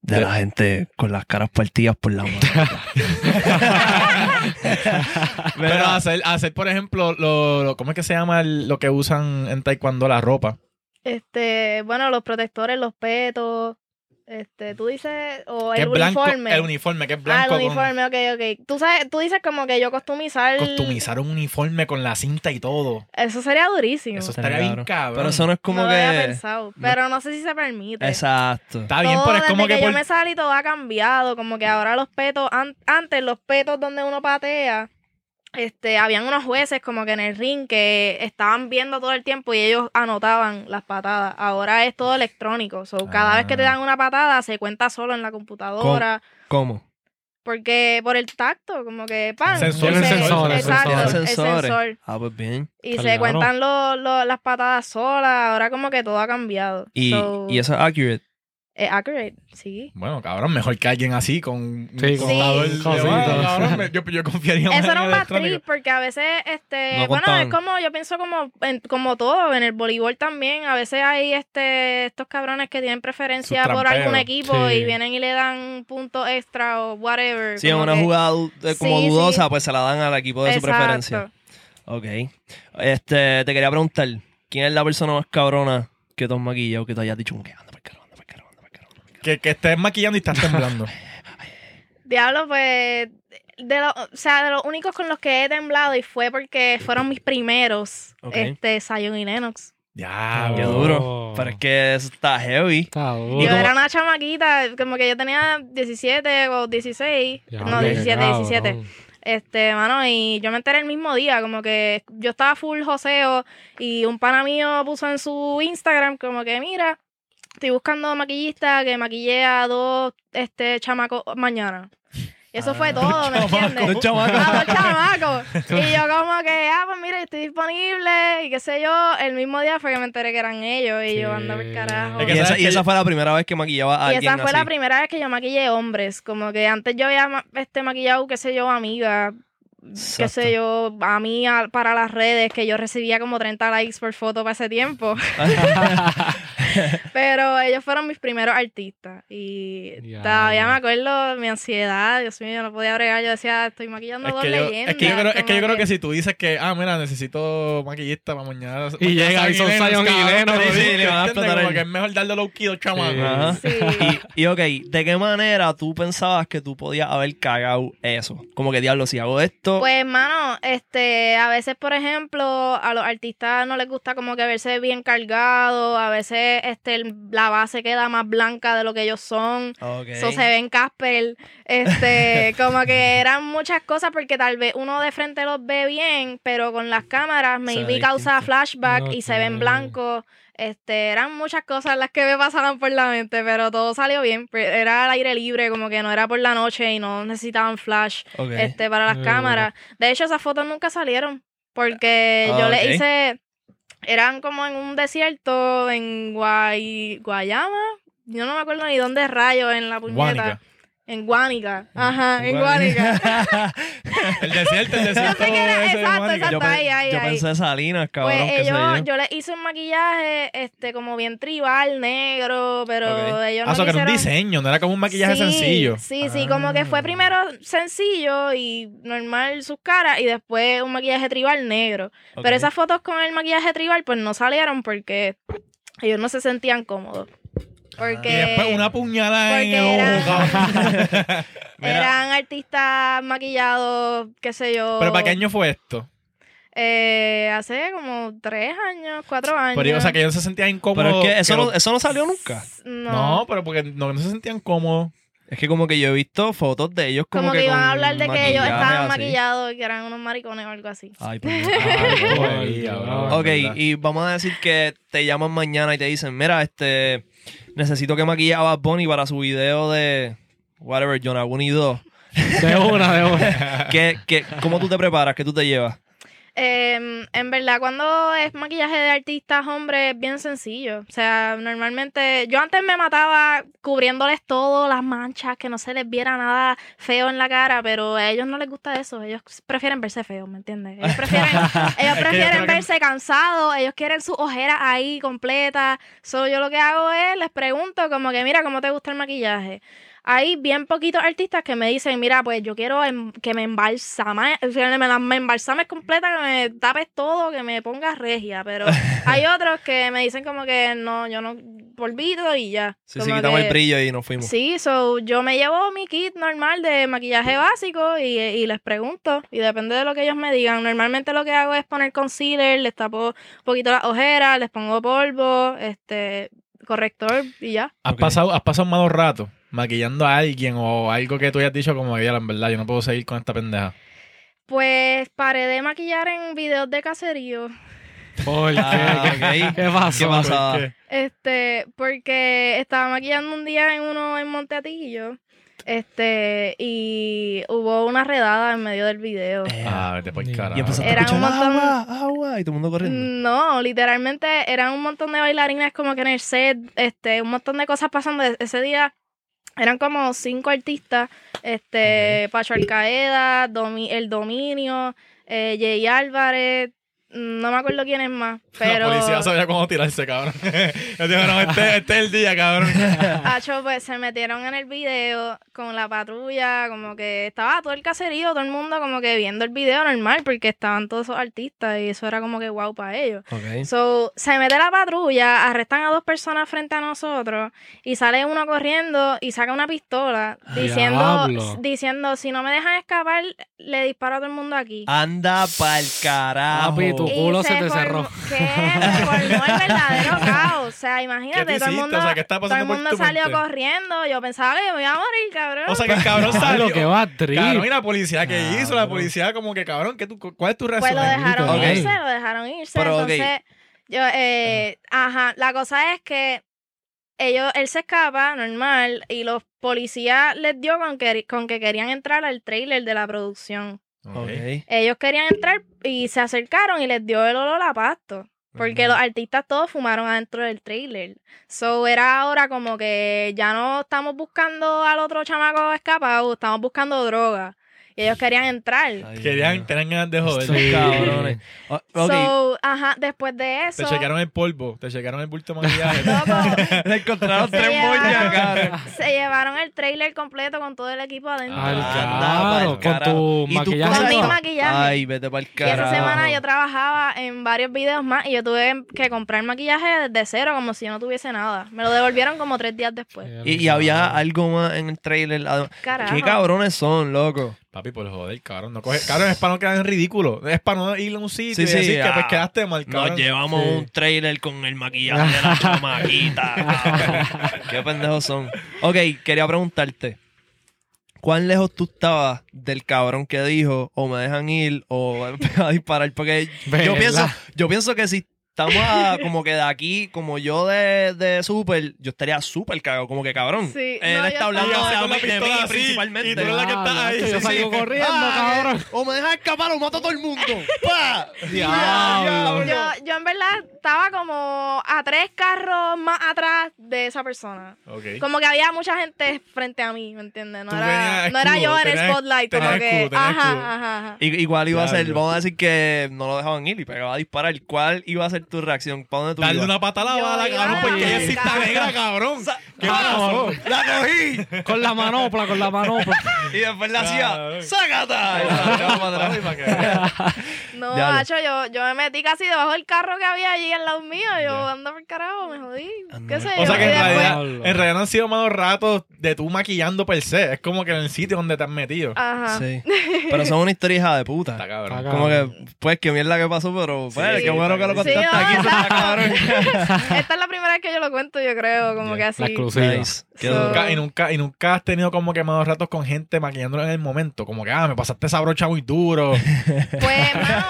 de la gente con las caras partidas por la mano. Pero hacer, hacer por ejemplo, lo, lo- ¿cómo es que se llama el- lo que usan en taekwondo la ropa? Este, bueno, los protectores, los petos, Este, tú dices, o el es blanco, uniforme. el uniforme, que es ah, blanco. el uniforme, ok, ok. Tú sabes, tú dices como que yo customizar. Con, customizar un uniforme con la cinta y todo. Eso sería durísimo. Eso Estaría bien cabrón. Pero eso no es como no lo había que. pensado. Pero no sé si se permite. Exacto. Está bien, Todo pero es desde como que, que por- yo me salí todo ha cambiado. Como que ahora los petos, an- antes los petos donde uno patea, este, habían unos jueces como que en el ring que estaban viendo todo el tiempo y ellos anotaban las patadas. Ahora es todo electrónico. So, cada vez que te Ah. dan una patada se cuenta solo en la computadora. ¿Cómo? Porque por el tacto, como que pan. Sensor, y se- sensores, exacto, sensores. el Sensores. sensor. Ah, pues bien. Y se cuentan lo- lo- las patadas solas. Ahora como que todo ha cambiado. Y, So, y eso es accurate. Es accurate, sí. Bueno, cabrón, mejor que alguien así con un Sí, con contador Sí. de cabrón. me- Yo, yo confiaría más Eso en era un porque a veces, este, No bueno, contaban. es como, yo pienso como, en- como todo, en el voleibol también, a veces hay este, estos cabrones que tienen preferencia por algún equipo Sí. y vienen y le dan puntos extra o whatever. Si es como una que- jugada eh, como Sí, dudosa, sí. pues se la dan al equipo de su preferencia. Ok. Este, te quería preguntar, ¿quién es la persona más cabrona que tú has maquillado que te hayas dicho que anda por carajo, anda por carajo, anda por carajo? Que, que estés maquillando y estás temblando. Diablo, pues, de lo, o sea, de los únicos con los que he temblado y fue porque fueron mis primeros, Ok. este, Zion y Lennox. ya, Qué duro. Pero es que eso está heavy. Está ¿Y duro. Yo era una chamaquita, como que yo tenía 17 o 16, Ya, no, qué 17, cabrón. 17. Este, mano, y yo me enteré el mismo día, como que yo estaba full joseo y un pana mío puso en su Instagram como que, mira, estoy buscando maquillista que maquille a dos este, chamacos mañana. Y eso fue Ah, todo, ¿me entiendes? Dos chamacos. A dos chamacos. Y yo como que, ah, pues mira, estoy disponible y qué sé yo. El mismo día fue que me enteré que eran ellos y yo ando por carajo. Es Y esa, y fue la primera vez que maquillaba a Y alguien esa fue así. la primera vez que yo maquillé hombres. Como que antes yo había este maquillado, qué sé yo, amiga. Qué Exacto. sé yo, a mí a- para las redes, que yo recibía como 30 likes por foto para ese tiempo. Pero ellos fueron mis primeros artistas. Y todavía me acuerdo mi ansiedad. Dios mío, yo no podía bregar. Yo decía, estoy maquillando Es dos que, yo, leyendas. es, que yo creo, es que yo creo que si tú dices que, ah, mira, necesito maquillista para mañana. Y llega y son Zion y le van a explotar Como el- que es mejor darle low key. Ajá. Sí. Y, y ok, ¿de qué manera tú pensabas que tú podías haber cagado eso? Como que diablo, si hago esto. Pues, mano, este, a veces, por ejemplo, a los artistas no les gusta como que verse bien cargado, a veces este, la base queda más blanca de lo que ellos son. Eso se ve en Casper. Este, como que eran muchas cosas porque tal vez uno de frente los ve bien, pero con las cámaras maybe causa flashback y se ven blancos. Este, eran muchas cosas las que me pasaban por la mente, pero todo salió bien. Pues, Era al aire libre, como que no era por la noche y no necesitaban flash este, para las cámaras. De hecho, esas fotos nunca salieron porque Ah, yo ok. le hice, eran como en un desierto en Guay, Guayama. Yo no me acuerdo ni dónde rayo en la puñeta. Guánica. En Guánica. Ajá, en Guánica. El desierto, el desierto. era, exacto, exacto. yo ahí, ahí, yo ahí. pensé Salinas, cabrón, Pues sé ellos, yo. yo les hice un maquillaje, este, como bien tribal, negro, pero Ok. ellos Ah, no o sea, que era un quisieron- diseño, no era como un maquillaje Sí, sencillo. Sí, sí, como que fue Ah. primero sencillo y normal sus caras y después un maquillaje tribal negro. Pero esas fotos con el maquillaje tribal pues no salieron porque ellos no se sentían cómodos. Porque Y después una puñalada en el ojo, eran artistas maquillados, qué sé yo. Pero ¿para qué año fue esto? Eh, hace como tres años, cuatro años. Pero, o sea, que ellos se sentían incómodos. Pero es que eso, que no, eso no salió nunca. No. No, pero porque no, no se sentían cómodos. Es que como que yo he visto fotos de ellos como, como, que, iban a hablar de que ellos estaban así. maquillados y que eran unos maricones o algo así. Ay, por Dios. Ok, y vamos a decir que te llaman mañana y te dicen, mira, este, necesito que maquille a Bad Bunny para su video de whatever, John Aguni 2. De una, de una. ¿Qué, qué, ¿Cómo tú te preparas? ¿Qué tú te llevas? Eh, en verdad, cuando es maquillaje de artistas hombres, es bien sencillo. O sea, normalmente yo antes me mataba cubriéndoles todo, las manchas, que no se les viera nada feo en la cara, pero a ellos no les gusta eso. Ellos prefieren verse feos, ¿me entiendes? Ellos prefieren, ellos prefieren verse cansados, ellos quieren sus ojeras ahí completas. So, yo lo que hago es, les pregunto como que, mira, ¿cómo te gusta el maquillaje? Hay bien poquitos artistas que me dicen, mira, pues yo quiero em- que me embalsame, o sea, me, la- me embalsames completa, que me tapes todo, que me pongas regia, pero hay otros que me dicen como que no, yo no, polvito y ya. Sí, sí, Como quitamos que- el brillo y nos fuimos. Sí, so, yo me llevo mi kit normal de maquillaje básico y, y les pregunto. Y depende de lo que ellos me digan. Normalmente lo que hago es poner concealer, les tapo un poquito las ojeras, les pongo polvo, este corrector y ya. ¿Has, pasado, ¿Has pasado un malos rato maquillando a alguien o algo que tú hayas dicho como, ya, en verdad, yo no puedo seguir con esta pendeja? Pues paré de maquillar en videos de caserío. ¿Por qué? Ah, ¿Qué, qué pasó? ¿Qué pasó? ¿Por qué? Este, porque estaba maquillando un día en uno en Monteatillo. Este, y hubo una redada en medio del video. Eh, Ah, vete por Y carajo. y empezaste Era a escuchar un montón- agua, agua, y todo el mundo corriendo. No, literalmente eran un montón de bailarines como que en el set, este, un montón de cosas pasando. E- Ese día eran como cinco artistas, este, Pacho Alcaeda, Domi- El Dominio, eh, Jay Álvarez, no me acuerdo quién es más, pero... La policía sabía cómo tirarse, cabrón. Yo digo, no, este, este es el día, cabrón. Hacho, pues se metieron en el video con la patrulla, como que estaba todo el caserío, todo el mundo como que viendo el video normal, porque estaban todos esos artistas y eso era como que guau para ellos. Ok. So, se mete la patrulla, arrestan a dos personas frente a nosotros y sale uno corriendo y saca una pistola diciendo, Diablo. diciendo si no me dejan escapar, le disparo a todo el mundo aquí. Anda pa'l carajo. Papi, culo se te formó- cerró. ¿Qué? Se formó el verdadero caos. O sea, imagínate, ¿Qué tú todo el mundo, O sea, ¿qué está todo el mundo tu salió mente? corriendo. Yo pensaba que me iba a morir, cabrón. O sea, que el cabrón salió. lo que va a trip. Cabrón, y la policía que hizo, la policía como que, cabrón, ¿qué tú, ¿cuál es tu Pues reacción? lo dejaron Ok. irse, lo dejaron irse. Pero, ok. entonces, yo, eh, ajá, la cosa es que ellos, él se escapa, normal, y los policías les dio con que, con que querían entrar al trailer de la producción. Ellos querían entrar y se acercaron y les dio el olor a pasto. Porque los artistas todos fumaron adentro del trailer. So era ahora como que ya no estamos buscando al otro chamaco escapado, estamos buscando droga. Y ellos querían entrar. Ay, Querían, tenían ganas de joder. Sí. Cabrones. O- ok. So, ajá, después de Te eso. chequearon el polvo, te chequearon el bulto de maquillaje. loco, Le encontraron Se tres moñas, se llevaron el trailer completo con todo el equipo adentro. Carajo, pa'l con tu ¿Y maquillaje. con mi maquillaje. Ay, vete pa'l Y carajo. esa semana yo trabajaba en varios videos más y yo tuve que comprar maquillaje desde cero como si no tuviese nada. Me lo devolvieron como tres días después. Y, y había algo más en el trailer. además. Carajo. ¿Qué cabrones son, loco? Papi, por joder, cabrón. No coge, cabrón, es para no quedar en ridículo. Es para no ir a un sitio Sí, y sí, decir que pues quedaste mal, cabrón. Nos llevamos Sí. un trailer con el maquillaje de la chamaquita. Qué pendejos son. Ok, quería preguntarte. ¿Cuán lejos tú estabas del cabrón que dijo o me dejan ir o a disparar? Porque yo pienso, yo pienso que si estamos a- como que de aquí, como yo de, de Super, yo estaría súper cagado. Como que cabrón. Sí, Él no, yo está hablando de, mí- de mí pistola así, principalmente. y tú eres la que Ah, está ahí, Yo salgo sí. corriendo, Ah, cabrón. O me dejan escapar o mato a todo el mundo. Diablo. Yo, yo en verdad estaba como a tres carros más atrás de esa persona. Ok. Como que había mucha gente frente a mí, ¿me entiendes? No era, venías no era escudo, yo en el spotlight, como que. escudo, ajá, escudo. ajá, Igual iba a ser, vamos a decir que no lo dejaban ir y pegaba a disparar. ¿Cuál iba a ser tu reacción? ¿Para dónde tú Darle ibas? una pata a la Yo bala, iba cabrón, a porque ella sí está cabrón. negra, cabrón. ¿Qué ¡Ah! pasó? ¡La cogí! Con la manopla, con la manopla. Y después le hacía. ¡Sácata! Y la tiraba para atrás. Para que- No, macho, yo, yo me metí casi debajo del carro que había allí al lado mío. Yo ando por carajo, me jodí. Anda. ¿Qué sé O yo? sea que en realidad, en realidad no han sido malos ratos de tú maquillando per se. Es como que en el sitio donde te has metido. Ajá. Sí. Pero son una historia hija de Está puta. cabrón. Está Como que, pues, qué mierda que pasó, pero pues, Sí, qué bueno que lo sí, contaste no, aquí. está cabrón. Esta es la primera vez que yo lo cuento, yo creo, como que así. La exclusiva. Nice. So-. Nunca- y, nunca, y nunca has tenido como que malos ratos con gente maquillándolo en el momento. Como que, ah, me pasaste esa brocha muy duro. Pues, mano,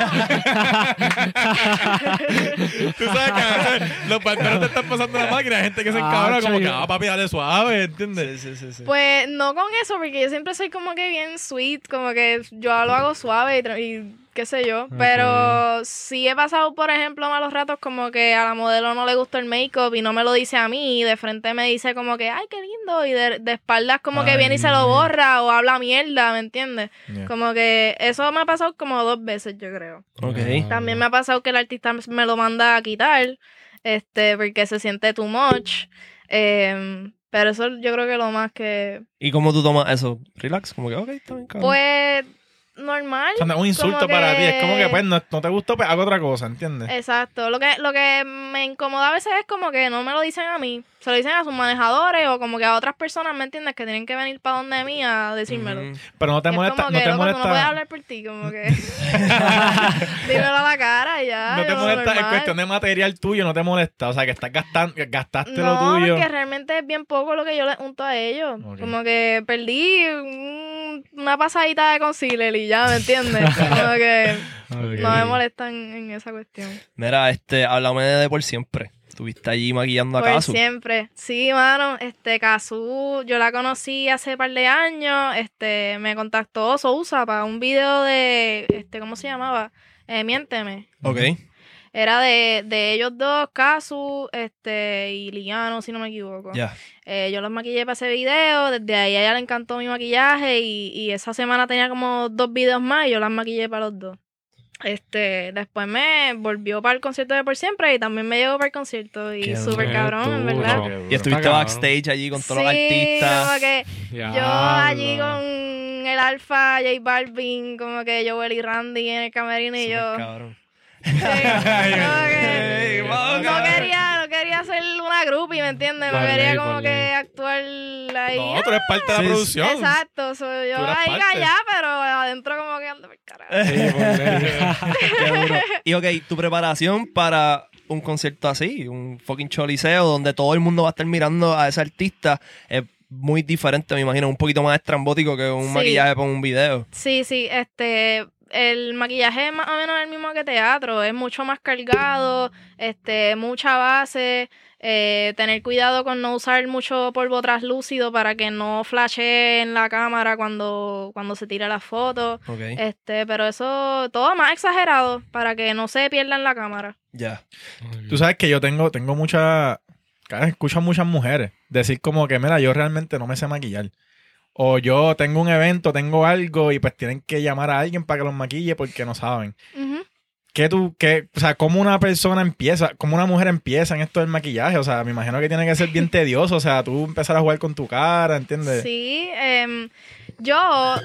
Tú sabes que a veces los parteros te están pasando la máquina. Hay gente que se Ah, encabra como que, ah, papi, dale suave, ¿entiendes? Sí, sí, sí, sí. pues no con eso, porque yo siempre soy como que bien sweet, como que yo lo hago suave y, tra- y qué sé yo. Pero sí he pasado, por ejemplo, malos ratos como que a la modelo no le gustó el make-up y no me lo dice a mí y de frente me dice como que, ay, qué lindo. Y de, de espaldas como que viene y se lo borra o habla mierda, ¿me entiendes? Yeah. Como que eso me ha pasado como dos veces, yo creo. Ok. También me ha pasado que el artista me lo manda a quitar, este, porque se siente too much. Em, pero eso yo creo que lo más que... ¿Y cómo tú tomas eso? Relax, como que, ok, está bien, cabrón. Pues normal. O sea, no es un insulto para ti. que- Es como que, pues, no, no te gustó, pues hago otra cosa, ¿entiendes? Exacto. Lo que, lo que me incomoda a veces es como que no me lo dicen a mí. Se lo dicen a sus manejadores o como que a otras personas, ¿me entiendes? Que tienen que venir para donde mí a decírmelo. Ujú. Pero no te Es molesta, como no que, te loco, tú no puedes molesta. hablar por ti, como que... Dímelo a la cara y ya. No te molesta normal. cuestión de material tuyo, no te molesta. O sea, que estás gastando, gastaste no, lo tuyo. porque realmente es bien poco lo que yo les unto a ellos. Ok. Como que perdí un- una pasadita de concealer y ya, ¿me entiendes? Como que no me molestan en esa cuestión. Mira, este, háblame de, por siempre. Estuviste allí maquillando a Por Casu. siempre. Sí, mano, este, Kazu, yo la conocí hace par de años, este, me contactó Sousa para un video de, este, ¿cómo se llamaba? Eh, Miénteme. Ok. Era de, de ellos dos, Kazu, este, y Liano, si no me equivoco. Eh, yo los maquillé para ese video, desde ahí a ella le encantó mi maquillaje y, y esa semana tenía como dos videos más y yo las maquillé para los dos. Este, después me volvió para el concierto de por siempre y también me llegó para el concierto y Qué súper duro. cabrón, en verdad. Y estuviste backstage allí con todos los Sí, artistas. como que yo allí con el Alfa, J Balvin, como que Joel y Randy en el camerino y yo. cabrón. Sí, que- no quería, no quería hacer una groupie, ¿me entiendes? No quería como que actuar ahí. No, tú eres parte de la Sí, sí. producción. Exacto, soy yo ahí allá, pero adentro como que ando por carajo. Sí, por ley. Qué duro. Y ok, tu preparación para un concierto así, un fucking choliseo donde todo el mundo va a estar mirando a ese artista es muy diferente, me imagino, un poquito más estrambótico que un Sí. maquillaje para un video. Sí, sí, este, el maquillaje es más o menos el mismo que teatro, es mucho más cargado, este, mucha base, eh, tener cuidado con no usar mucho polvo traslúcido para que no flashee en la cámara cuando, cuando se tira la foto, este, pero eso todo más exagerado para que no se pierda en la cámara. Ya. Tú sabes que yo tengo, tengo muchas. Escucho a muchas mujeres decir como que, mira, yo realmente no me sé maquillar. O yo tengo un evento, tengo algo y pues tienen que llamar a alguien para que los maquille porque no saben. ¿Qué tú, qué, o sea, cómo una persona empieza, cómo una mujer empieza en esto del maquillaje? O sea, me imagino que tiene que ser bien tedioso. O sea, tú empezar a jugar con tu cara, ¿entiendes? Sí, em, yo,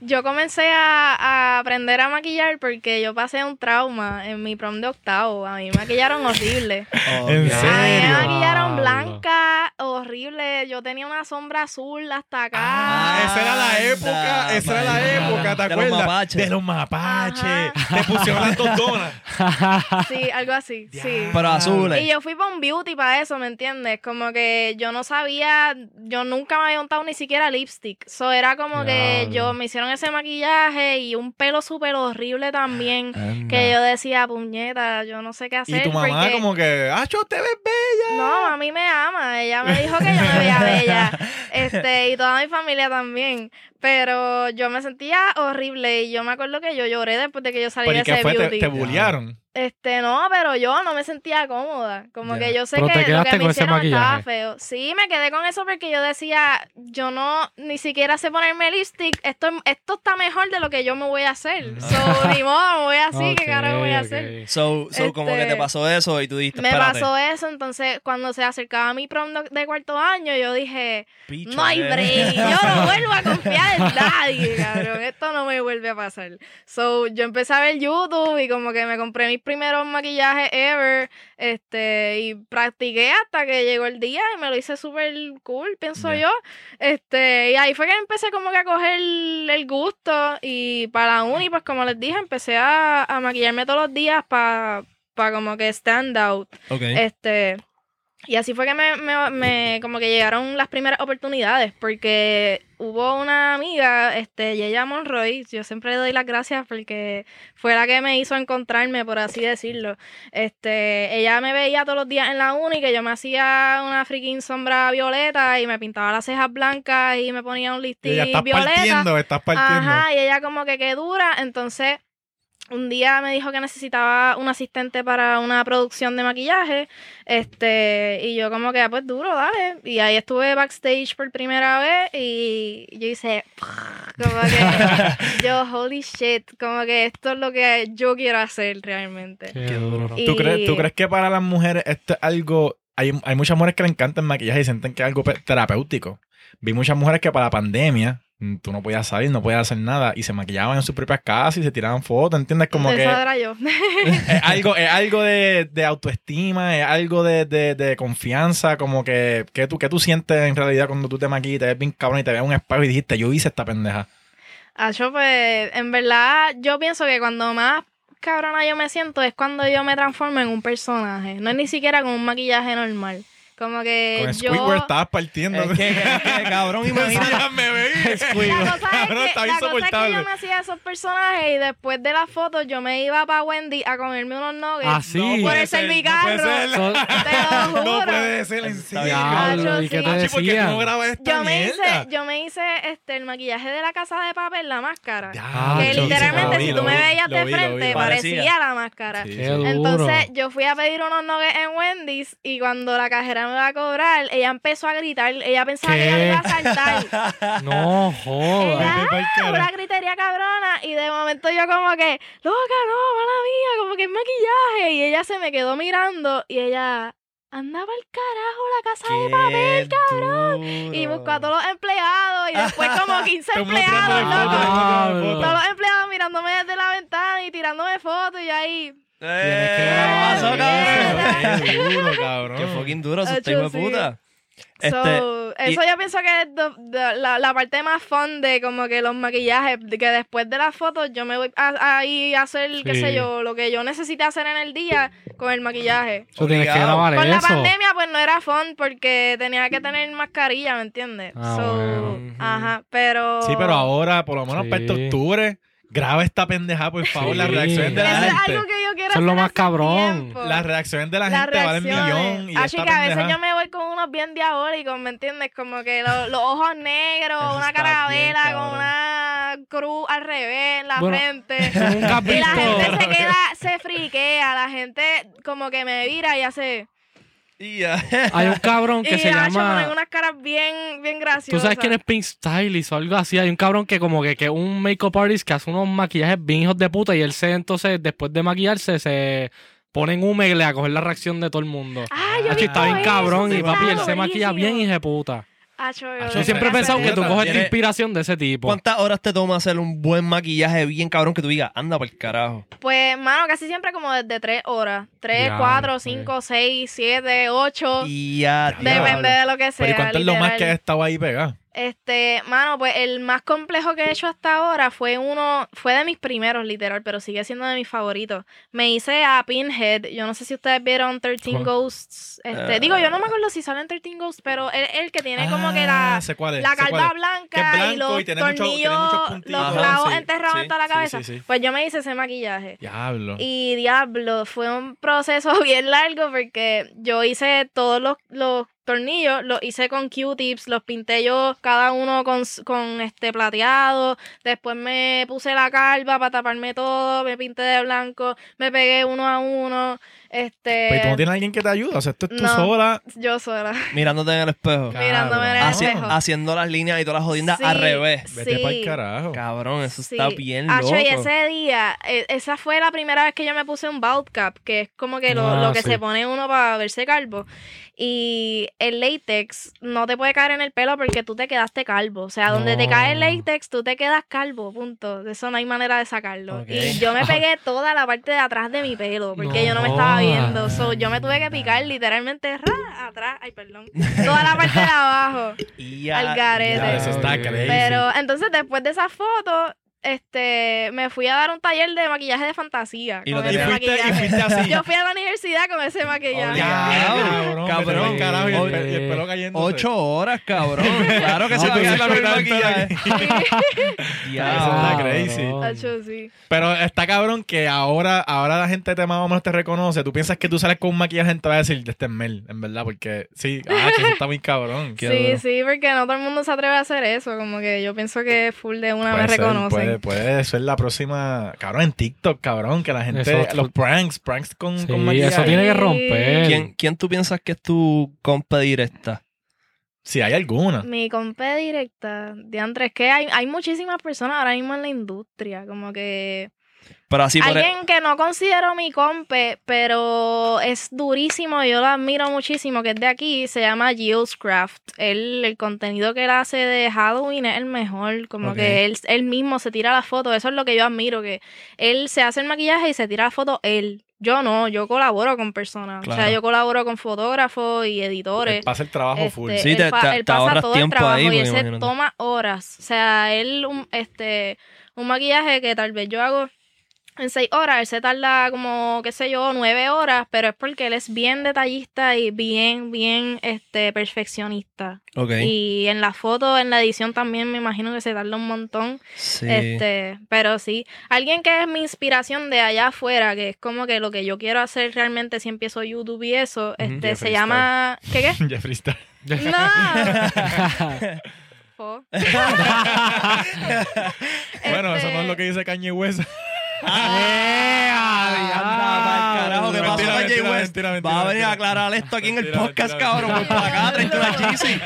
yo comencé a, a aprender a maquillar porque yo pasé un trauma en mi prom de octavo. A mí me maquillaron horrible. ¿En Ok. A mí me serio? maquillaron blanca, horrible. Yo tenía una sombra azul hasta acá. Ah, esa era la Anda, época, esa era la época, ¿te De los mapaches. De los mapaches. Te pusieron las dos donas. Sí, algo así, sí. Pero azules. Y yo fui para un beauty para eso, ¿me entiendes? Como que yo no sabía, yo nunca me había untado ni siquiera lipstick. So era como que yo me hicieron ese maquillaje y un pelo súper horrible también. Anda. Que yo decía, puñeta, yo no sé qué hacer. Y tu mamá porque- como que, ¡Acho, te ves bella! No, a mí me ama. Ella me dijo que yo me veía bella. Este, y toda mi familia también. Pero yo me sentía horrible. Y yo me acuerdo que yo lloré después de que yo salí ¿Pero de ese fue? ¿Te, beauty. te bullearon? Este, no, pero yo no me sentía cómoda. Como Ya. que yo sé Pero te que lo que me hicieron estaba feo. Sí, me quedé con eso porque yo decía, yo no ni siquiera sé ponerme lipstick. Esto, esto está mejor de lo que yo me voy a hacer. Mm. So, ni modo, me voy así, ¿qué Ok, carajo voy a hacer? So, so como que Este, te pasó eso y tú dijiste, Me espérate. pasó eso, entonces cuando se acercaba mi prom de- cuarto año, yo dije, Picho, no hay ¿qué? break, yo no vuelvo a confiar en nadie, cabrón, esto no me vuelve a pasar. So, yo empecé a ver YouTube y como que me compré mis primeros maquillajes ever, este, y practiqué hasta que llegó el día y me lo hice súper cool, pienso yo. Este, y ahí fue que empecé como que a coger el gusto y para la uni, pues como les dije, empecé a, a maquillarme todos los días para pa como que stand out. Este, y así fue que me, me- me- como que llegaron las primeras oportunidades, porque hubo una amiga, este, Yeya Monroy, yo siempre le doy las gracias porque fue la que me hizo encontrarme, por así decirlo. Este, ella me veía todos los días en la uni, que yo me hacía una freaking sombra violeta y me pintaba las cejas blancas y me ponía un Y listín estás violeta. partiendo, estás partiendo. Ajá, y ella como que qué dura. Entonces, un día me dijo que necesitaba un asistente para una producción de maquillaje. Este, y yo como que, ah, pues duro, dale. Y ahí estuve backstage por primera vez y yo hice como que yo, holy shit, como que esto es lo que yo quiero hacer realmente. Qué duro. Y- ¿Tú, crees, ¿Tú crees que para las mujeres esto es algo... Hay, hay muchas mujeres que le encanta el maquillaje y sienten que es algo terapéutico. Vi muchas mujeres que para la pandemia tú no podías salir, no podías hacer nada. Y se maquillaban en sus propias casas y se tiraban fotos, ¿entiendes? Como que Esa era yo. es algo, es algo de, de autoestima, es algo de, de- de confianza, como que, que, tú, que tú sientes en realidad cuando tú te maquillas, y te ves bien cabrón y te ves un espejo y dijiste, yo hice esta pendeja. Acho, pues, en verdad, yo pienso que cuando más cabrona yo me siento es cuando yo me transformo en un personaje. No es ni siquiera con un maquillaje normal. Como que Con yo... Squidward estabas partiendo. Es que, es que, cabrón, imagínate. me veí. La cosa, es Cabrón, que, está la cosa es que yo me hacía esos personajes y después de las fotos yo me iba para Wendy a comerme unos nuggets Ah, sí. No por el ser, no Te lo juro. No puede ser en. Diablo, ¿y qué sí. te Hacho, ¿por qué tú no esta Yo me hice, mierda? yo me hice este el maquillaje de la casa de papel, la máscara. Ya, que literalmente sí, si tú me vi, veías de vi, frente vi. parecía Parecía. la máscara. Sí, Qué sí. duro. Entonces yo fui a pedir unos nuggets en Wendy's y cuando la cajera iba a cobrar, ella empezó a gritar, ella pensaba que ¿Qué? ella me iba a saltar. No joda. Ella, "Ah", una gritería cabrona y de momento yo como que, loca, no, mala mía, como que es maquillaje y ella se me quedó mirando y ella, anda el carajo la casa de papel, cabrón. Y buscó a todos los empleados y después como 15 Te muestran empleados, loco. Todos los empleados mirándome desde la ventana y tirándome fotos y ahí. Tienes que Eh, grabar ¿qué pasó, eso. cabrón? Qué duro, cabrón. Qué fucking duro, eso está de puta. So, Este, eso yo pienso que es do- la, la parte más fun de como que los maquillajes, de que después de las fotos yo me voy a, ahí a hacer, qué sé yo, lo que yo necesite hacer en el día con el maquillaje. Tienes que grabar Con la pandemia pues no era fun porque tenía que tener mascarilla, ¿me entiendes? Ah, So, bueno. Ajá, pero... Sí, pero ahora, por lo menos Sí. para este octubre, graba esta pendeja, por favor. Sí. Las reacciones de Eso la es gente. algo que quiero Eso es lo más cabrón. tiempo. Las reacciones de la Las gente valen millón. Y Así esta que a veces pendeja- yo me voy con unos bien diabólicos, ¿me entiendes? Como que lo- los ojos negros, Eso una está carabela bien, con cabrón. una cruz al revés en la Bueno, frente. Nunca has y la gente se queda, se friquea, la gente como que me vira y hace... Hay un cabrón que y se hacho, llama. ponen unas caras bien, bien graciosas. ¿Tú sabes quién es Pink Stylist o algo así? Hay un cabrón que como que, que un make-up artist que hace unos maquillajes bien hijos de puta y él se entonces después de maquillarse se pone en Omegle a coger la reacción de todo el mundo. Ah, yo he Hacho, está bien eso, cabrón sí, y papi, él se maquilla bien hijo de puta. Yo, siempre he pensado que tú coges tu inspiración de ese tipo. ¿Cuántas horas te toma hacer un buen maquillaje bien cabrón que tú digas, anda por el carajo? Pues, mano, casi siempre como desde tres horas. Tres, cuatro, sí. cinco, seis, siete, ocho. Y ya, Depende de lo que sea. Pero ¿y cuánto es lo más que has estado ahí pegado? Este, mano, pues el más complejo que he hecho hasta ahora fue uno, fue de mis primeros, literal, pero sigue siendo de mis favoritos. Me hice a Pinhead. Yo no sé si ustedes vieron 13 ¿Cómo? Ghosts. Este, digo, yo no me acuerdo si salen 13 Ghosts, pero el, el que tiene como que la, Ah, cuál la calva blanca y los y mucho- tornillos, muchos los Ajá, clavos sí, enterrados sí, en toda la cabeza. sí. Pues yo me hice ese maquillaje. Diablo. Y diablo, fue un proceso bien largo porque yo hice todos los, los tornillos, los hice con Q-tips, los pinté yo cada uno con, con este plateado, después me puse la calva para taparme todo, me pinté de blanco, me pegué uno a uno, este... Pero ¿y tú no tienes alguien que te ayude? O sea, esto es tú No. sola. Yo sola, Mirándote en el espejo. mirándome en el Haci- espejo. haciendo las líneas y todas las jodiendas Sí, al revés. Vete sí. para el carajo. Cabrón, eso Sí. está bien loco. y ese día, e- esa fue la primera vez que yo me puse un bald cap, que es como que lo, Ah, lo que sí. se pone uno para verse calvo. Y el látex no te puede caer en el pelo porque tú te quedaste calvo. O sea, donde te cae el látex, tú te quedas calvo, punto. De eso no hay manera de sacarlo. Y yo me pegué toda la parte de atrás de mi pelo porque No yo no me estaba viendo. So, yo me tuve que picar literalmente ra, atrás, ay, perdón, toda la parte de abajo. Y ya- al garete. Ya, eso está crazy. Pero entonces después de esa foto, este, me fui a dar un taller de maquillaje de fantasía. Y con ese fuiste, y maquillaje. fuiste así. Yo fui a la universidad con ese maquillaje. Obligado. cabrón, Cabrón. carajo y el, pelo cayendo. Ocho horas, cabrón. Claro que No, se pues, quedar la maquillaje. Eso está Ya. crazy. Sí. Pero está cabrón que ahora, ahora la gente te más o menos te reconoce. Tú piensas que tú sales con un maquillaje y te va a decir, este es Mel, en verdad, porque sí, ah, que eso está muy cabrón. Qué Sí, duro. sí, porque no todo el mundo se atreve a hacer eso. Como que yo pienso que full de una me Puede ser, reconocen. Puede, puede ser la próxima, cabrón, en TikTok, cabrón, que la gente, Eso- los pranks, pranks con, Sí, con maquillaje. eso tiene que romper. ¿Quién, ¿Quién tú piensas que es tu compa directa? Si hay alguna. Mi compa directa, de es que hay, hay muchísimas personas ahora mismo en la industria, como que Pero así por e- Alguien que no considero mi compe, pero es durísimo, yo lo admiro muchísimo, que es de aquí, se llama Geoscraft. Él, el contenido que él hace de Halloween es el mejor, como que él, él mismo se tira la foto, eso es lo que yo admiro, que él se hace el maquillaje y se tira la foto él. Yo no, yo colaboro con personas, o sea, yo colaboro con fotógrafos y editores. Él pasa el trabajo full. Este, Sí, él, te- te- él te pasa ahorras todo el tiempo trabajo ahí, y él se toma horas. O sea, él, un, este, un maquillaje que tal vez yo hago en seis horas, él se tarda como, qué sé yo, nueve horas, pero es porque él es bien detallista y bien, bien, este, perfeccionista. Ok. Y en la foto, en la edición también me imagino que se tarda un montón. Sí. Este, pero sí, alguien que es mi inspiración de allá afuera, que es como que lo que yo quiero hacer realmente si empiezo YouTube y eso, este, se llama, ¿qué qué? Jeffree Star. No. Bueno, eso no es lo que dice Kanye West. Va a venir a aclarar esto aquí en el podcast, mentira, cabrón. Voy mentira. para acá, tráete una Yeezy.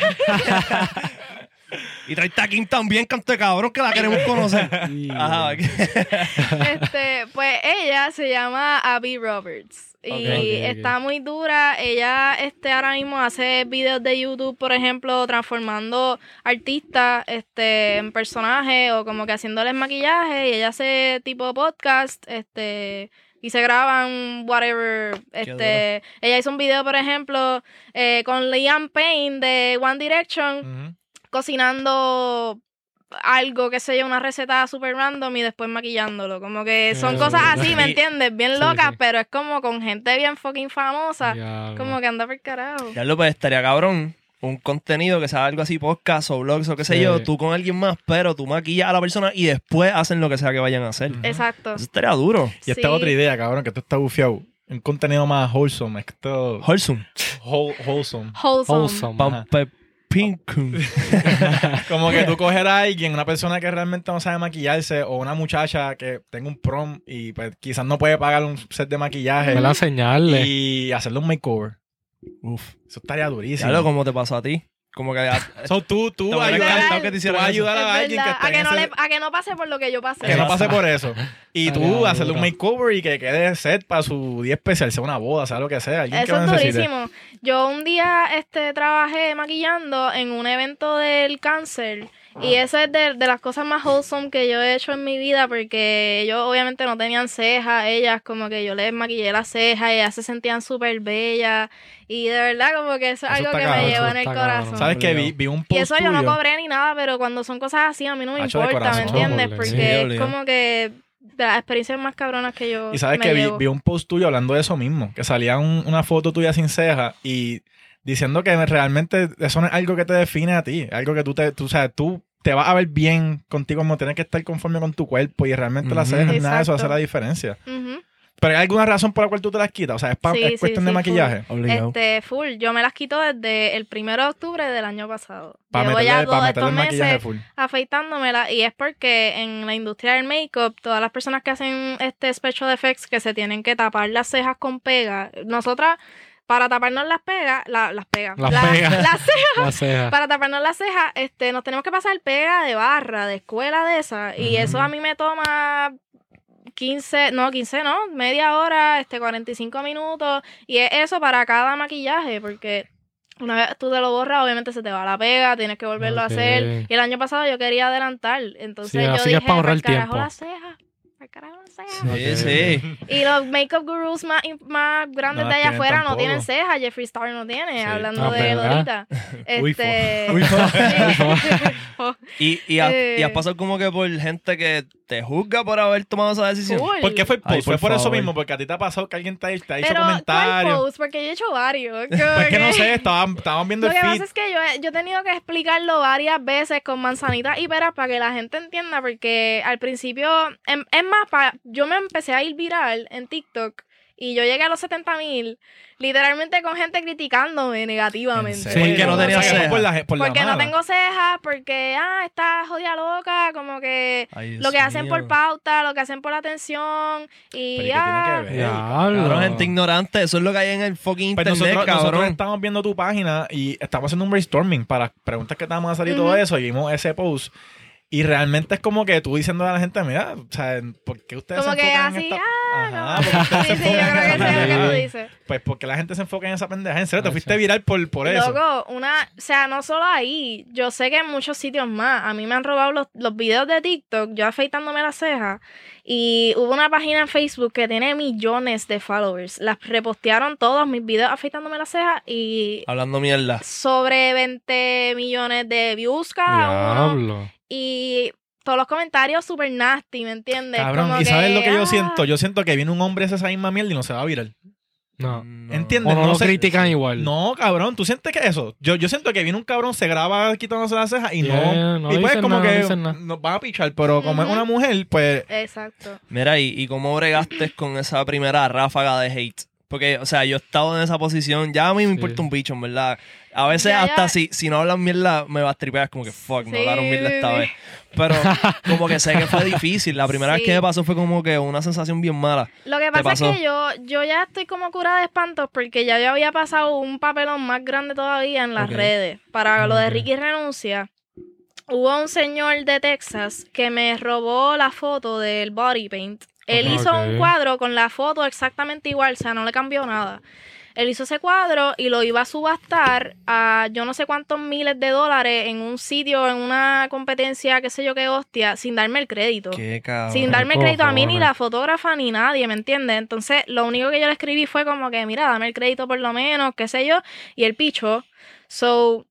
y a Kim también, cante cabrón, que la queremos conocer. Ajá. Este, pues ella se llama Abby Roberts. Y está muy dura. Ella este, ahora mismo hace videos de YouTube, por ejemplo, transformando artistas este, en personajes o como que haciéndoles maquillaje. Y ella hace tipo podcast, este, y se graban whatever. Este, ella hizo un video, por ejemplo, eh, con Liam Payne de One Direction cocinando algo, qué sé yo, una receta super random y después maquillándolo. Como que son Eh, cosas así, ¿me entiendes? Bien locas, sí. pero es como con gente bien fucking famosa. Diablo. Como que anda por carajo. Ya lo pues estaría cabrón. Un contenido que sea algo así, podcast o blogs o qué sé yo, tú con alguien más, pero tú maquillas a la persona y después hacen lo que sea que vayan a hacer. Exacto. Eso estaría duro. Y esta otra idea, cabrón, que esto está bufiado. Un contenido más wholesome. Esto. Wholesome. whole- wholesome. Wholesome. Wholesome. Pincum. Como que tú coger a alguien, una persona que realmente no sabe maquillarse, o una muchacha que tenga un prom y pues quizás no puede pagar un set de maquillaje Me la señale. y hacerle un makeover. Uf. Eso estaría durísimo. Lo como te pasó a ti. Como que a- So, tú, tú, Te encantado que te tú eso. ayudar a alguien que está a, que no ese- le- a que no pase por lo que yo pasé. que no pase por eso. Y tú hacerle un makeover y que quede set para su día especial, sea una boda, sea lo que sea. Alguien que Eso lo es necesite. durísimo. Yo un día este, trabajé maquillando en un evento del cáncer. Y eso es de, de las cosas más wholesome que yo he hecho en mi vida porque ellos obviamente no tenían cejas, ellas como que yo les maquillé las cejas y ellas se sentían súper bellas y de verdad como que eso es Eso algo que cabrón, me llevó eso en el corazón. ¿Sabes qué? Vi, vi un Y post eso yo no cobré ni nada, pero cuando son cosas así a mí no me Hacho importa, ¿me entiendes? Sí, Porque es como que de las experiencias más cabronas que yo Y sabes me que vi, llevo. vi un post tuyo hablando de eso mismo, que salía un- una foto tuya sin ceja y diciendo que realmente eso no es algo que te define a ti, algo que tú te, tú, o sea, tú te vas a ver bien contigo como tienes que estar conforme con tu cuerpo y realmente las Ujú. cejas nada de eso hace la diferencia. Ujú. Pero hay alguna razón por la cual tú te las quitas, o sea, es, pa- Sí, es sí, cuestión de sí, maquillaje. Obligado. Este, full. Yo me las quito desde el primero de octubre del año pasado. Para Llevo meterle, ya meterle estos el maquillaje meses full. afeitándomela y es porque en la industria del make-up, todas las personas que hacen este special effects que se tienen que tapar las cejas con pega, nosotras para taparnos las pegas, la- las pegas, Las la- pegas. las cejas, La ceja. para taparnos las cejas, este, nos tenemos que pasar pega de barra, de escuela de esa. Y eso a mí me toma 15, no, 15 no, media hora, este, 45 minutos. Y es eso para cada maquillaje, porque una vez tú te lo borras, obviamente se te va la pega, tienes que volverlo a hacer. Y el año pasado yo quería adelantar. Entonces Sí, yo así que es dije, para ahorrar "Pa'l carajo tiempo". las cejas, carajo cejas. Sí, Ok. sí. Y los makeup gurus más, más grandes No de allá afuera no tienen cejas. Jeffree Star no tiene, Sí. hablando Ah, de fo. Este, Uy, fo. fo. Y, y, has, Eh. y has pasado como que por gente que te juzga por haber tomado esa decisión. Cool. ¿Por qué fue el post? Ay, fue por por eso mismo, porque a ti te ha pasado que alguien te, ha- te ha hecho Pero, ¿cuál comentarios. post? Porque yo he hecho varios. Pues que no sé, estaban, estaban viendo Lo el que feed. pasa es que yo he, yo he tenido que explicarlo varias veces con manzanitas y peras para que la gente entienda, porque al principio, em- es más, pa- yo me empecé a ir viral en TikTok y yo llegué a los 70 mil, literalmente con gente criticándome negativamente. ¿En serio? Porque no tenía cejas. Por la, por la Porque no tengo cejas, porque, ah, está jodida loca, como que Ay, lo que hacen mío. por pauta, lo que hacen por atención, y Pero ¿y qué ah, tiene que ver? Diablo. Cabrón, gente ignorante. Eso es lo que hay en el fucking Pues internet, nosotros, estamos viendo tu página y estamos haciendo un brainstorming para preguntas que te vamos a hacer y todo eso. Y vimos ese post. Y realmente es como que tú diciendo a la gente, mira, o sea, ¿por qué ustedes Como se que enfocan en así, esta... ah, Ajá, porque ustedes Sí, se sí, yo creo que en eso es lo que tú dices. Pues porque la gente se enfoca en esa pendeja. En serio, te fuiste viral por, por eso. Loco, una, o sea, no solo ahí, yo sé que en muchos sitios más, a mí me han robado los, los videos de TikTok, yo afeitándome las cejas, y hubo una página en Facebook que tiene millones de followers, las repostearon todos mis videos afeitándome las cejas y Hablando mierda. sobre 20 millones de views cada uno, y todos los comentarios super nasty, ¿me entiendes? Cabrón, Como ¿y sabes lo que yo ah, siento? Yo siento que viene un hombre a hacer esa misma mierda y no se va a viral. No. ¿Entiendes? O no, No lo sé- critican igual. No, cabrón, ¿tú sientes que eso? Yo, yo siento que viene un cabrón, se graba quitándose las cejas y Yeah, no... no y pues como nada, que nos van a pichar, pero como es una mujer, pues... Exacto. Mira, ¿y, y cómo bregaste con esa primera ráfaga de hate? Porque, o sea, yo he estado en esa posición, ya a mí me Sí. importa un bicho, en verdad. A veces Ya, hasta ya. Si, si no hablan mierda, me va a tripear, como que fuck, no Sí, hablaron mierda esta vez. Pero como que sé que fue difícil. La primera vez que me pasó fue como que una sensación bien mala. Lo que ¿Te pasa pasó? es que yo, yo ya estoy como curada de espantos porque ya yo había pasado un papelón más grande todavía en las redes. Para lo de. Ricky Renuncia, hubo un señor de Texas que me robó la foto del body paint. Él hizo un cuadro con la foto exactamente igual, o sea, no le cambió nada. Él hizo ese cuadro y lo iba a subastar a yo no sé cuántos miles de dólares en un sitio, en una competencia, qué sé yo qué hostia, sin darme el crédito. Qué cabrón. Sin darme crédito a mí, ni la fotógrafa, ni nadie, ¿me entiendes? Entonces, lo único que yo le escribí fue como que, mira, dame el crédito por lo menos, qué sé yo, y el picho. So,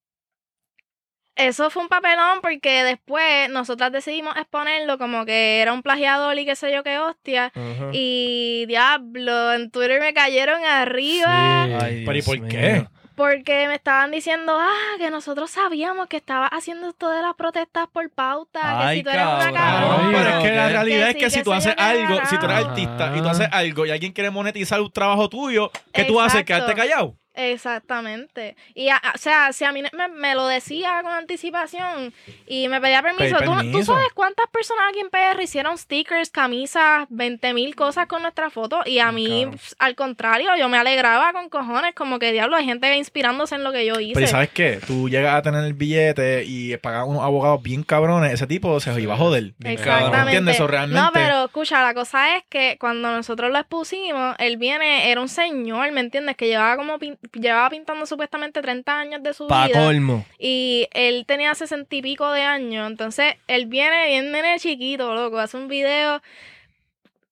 eso fue un papelón porque después nosotras decidimos exponerlo como que era un plagiador y qué sé yo qué hostia. Y diablo, en Twitter me cayeron arriba. Sí. Ay, Pero ¿y por mío. qué? Porque me estaban diciendo, ah, que nosotros sabíamos que estaba haciendo esto de las protestas por pauta, que Ay, si tú eres una cabrón. cabrona. Cabrón, pero es que la realidad Que es que sí, si que tú haces algo, si tú eres artista y tú haces algo y alguien quiere monetizar un trabajo tuyo, ¿qué tú haces? Exacto. ¿Quedarte callado? Exactamente. Y, a- o sea, si a mí me, me lo decía con anticipación y me pedía permiso, Pedí ¿tú, tú permiso. sabes cuántas personas aquí en PR hicieron stickers, camisas, 20 mil cosas con nuestra foto? Y a mí, Cabrón. pf, al contrario, yo me alegraba con cojones, como que diablo, hay gente inspirándose en lo que yo hice. Pero ¿y ¿sabes qué? Tú llegas a tener el billete y pagar unos abogados bien cabrones, ese tipo se iba a joder. Bien Exactamente. cabrón. ¿Entiendes? Eso realmente... No, pero escucha, la cosa es que cuando nosotros lo expusimos, él viene, era un señor, ¿me entiendes? Que llevaba como pin- llevaba pintando supuestamente 30 años de su Pa' vida. colmo. Y él tenía sesenta y pico de años. Entonces, él viene bien nene chiquito, loco. Hace un video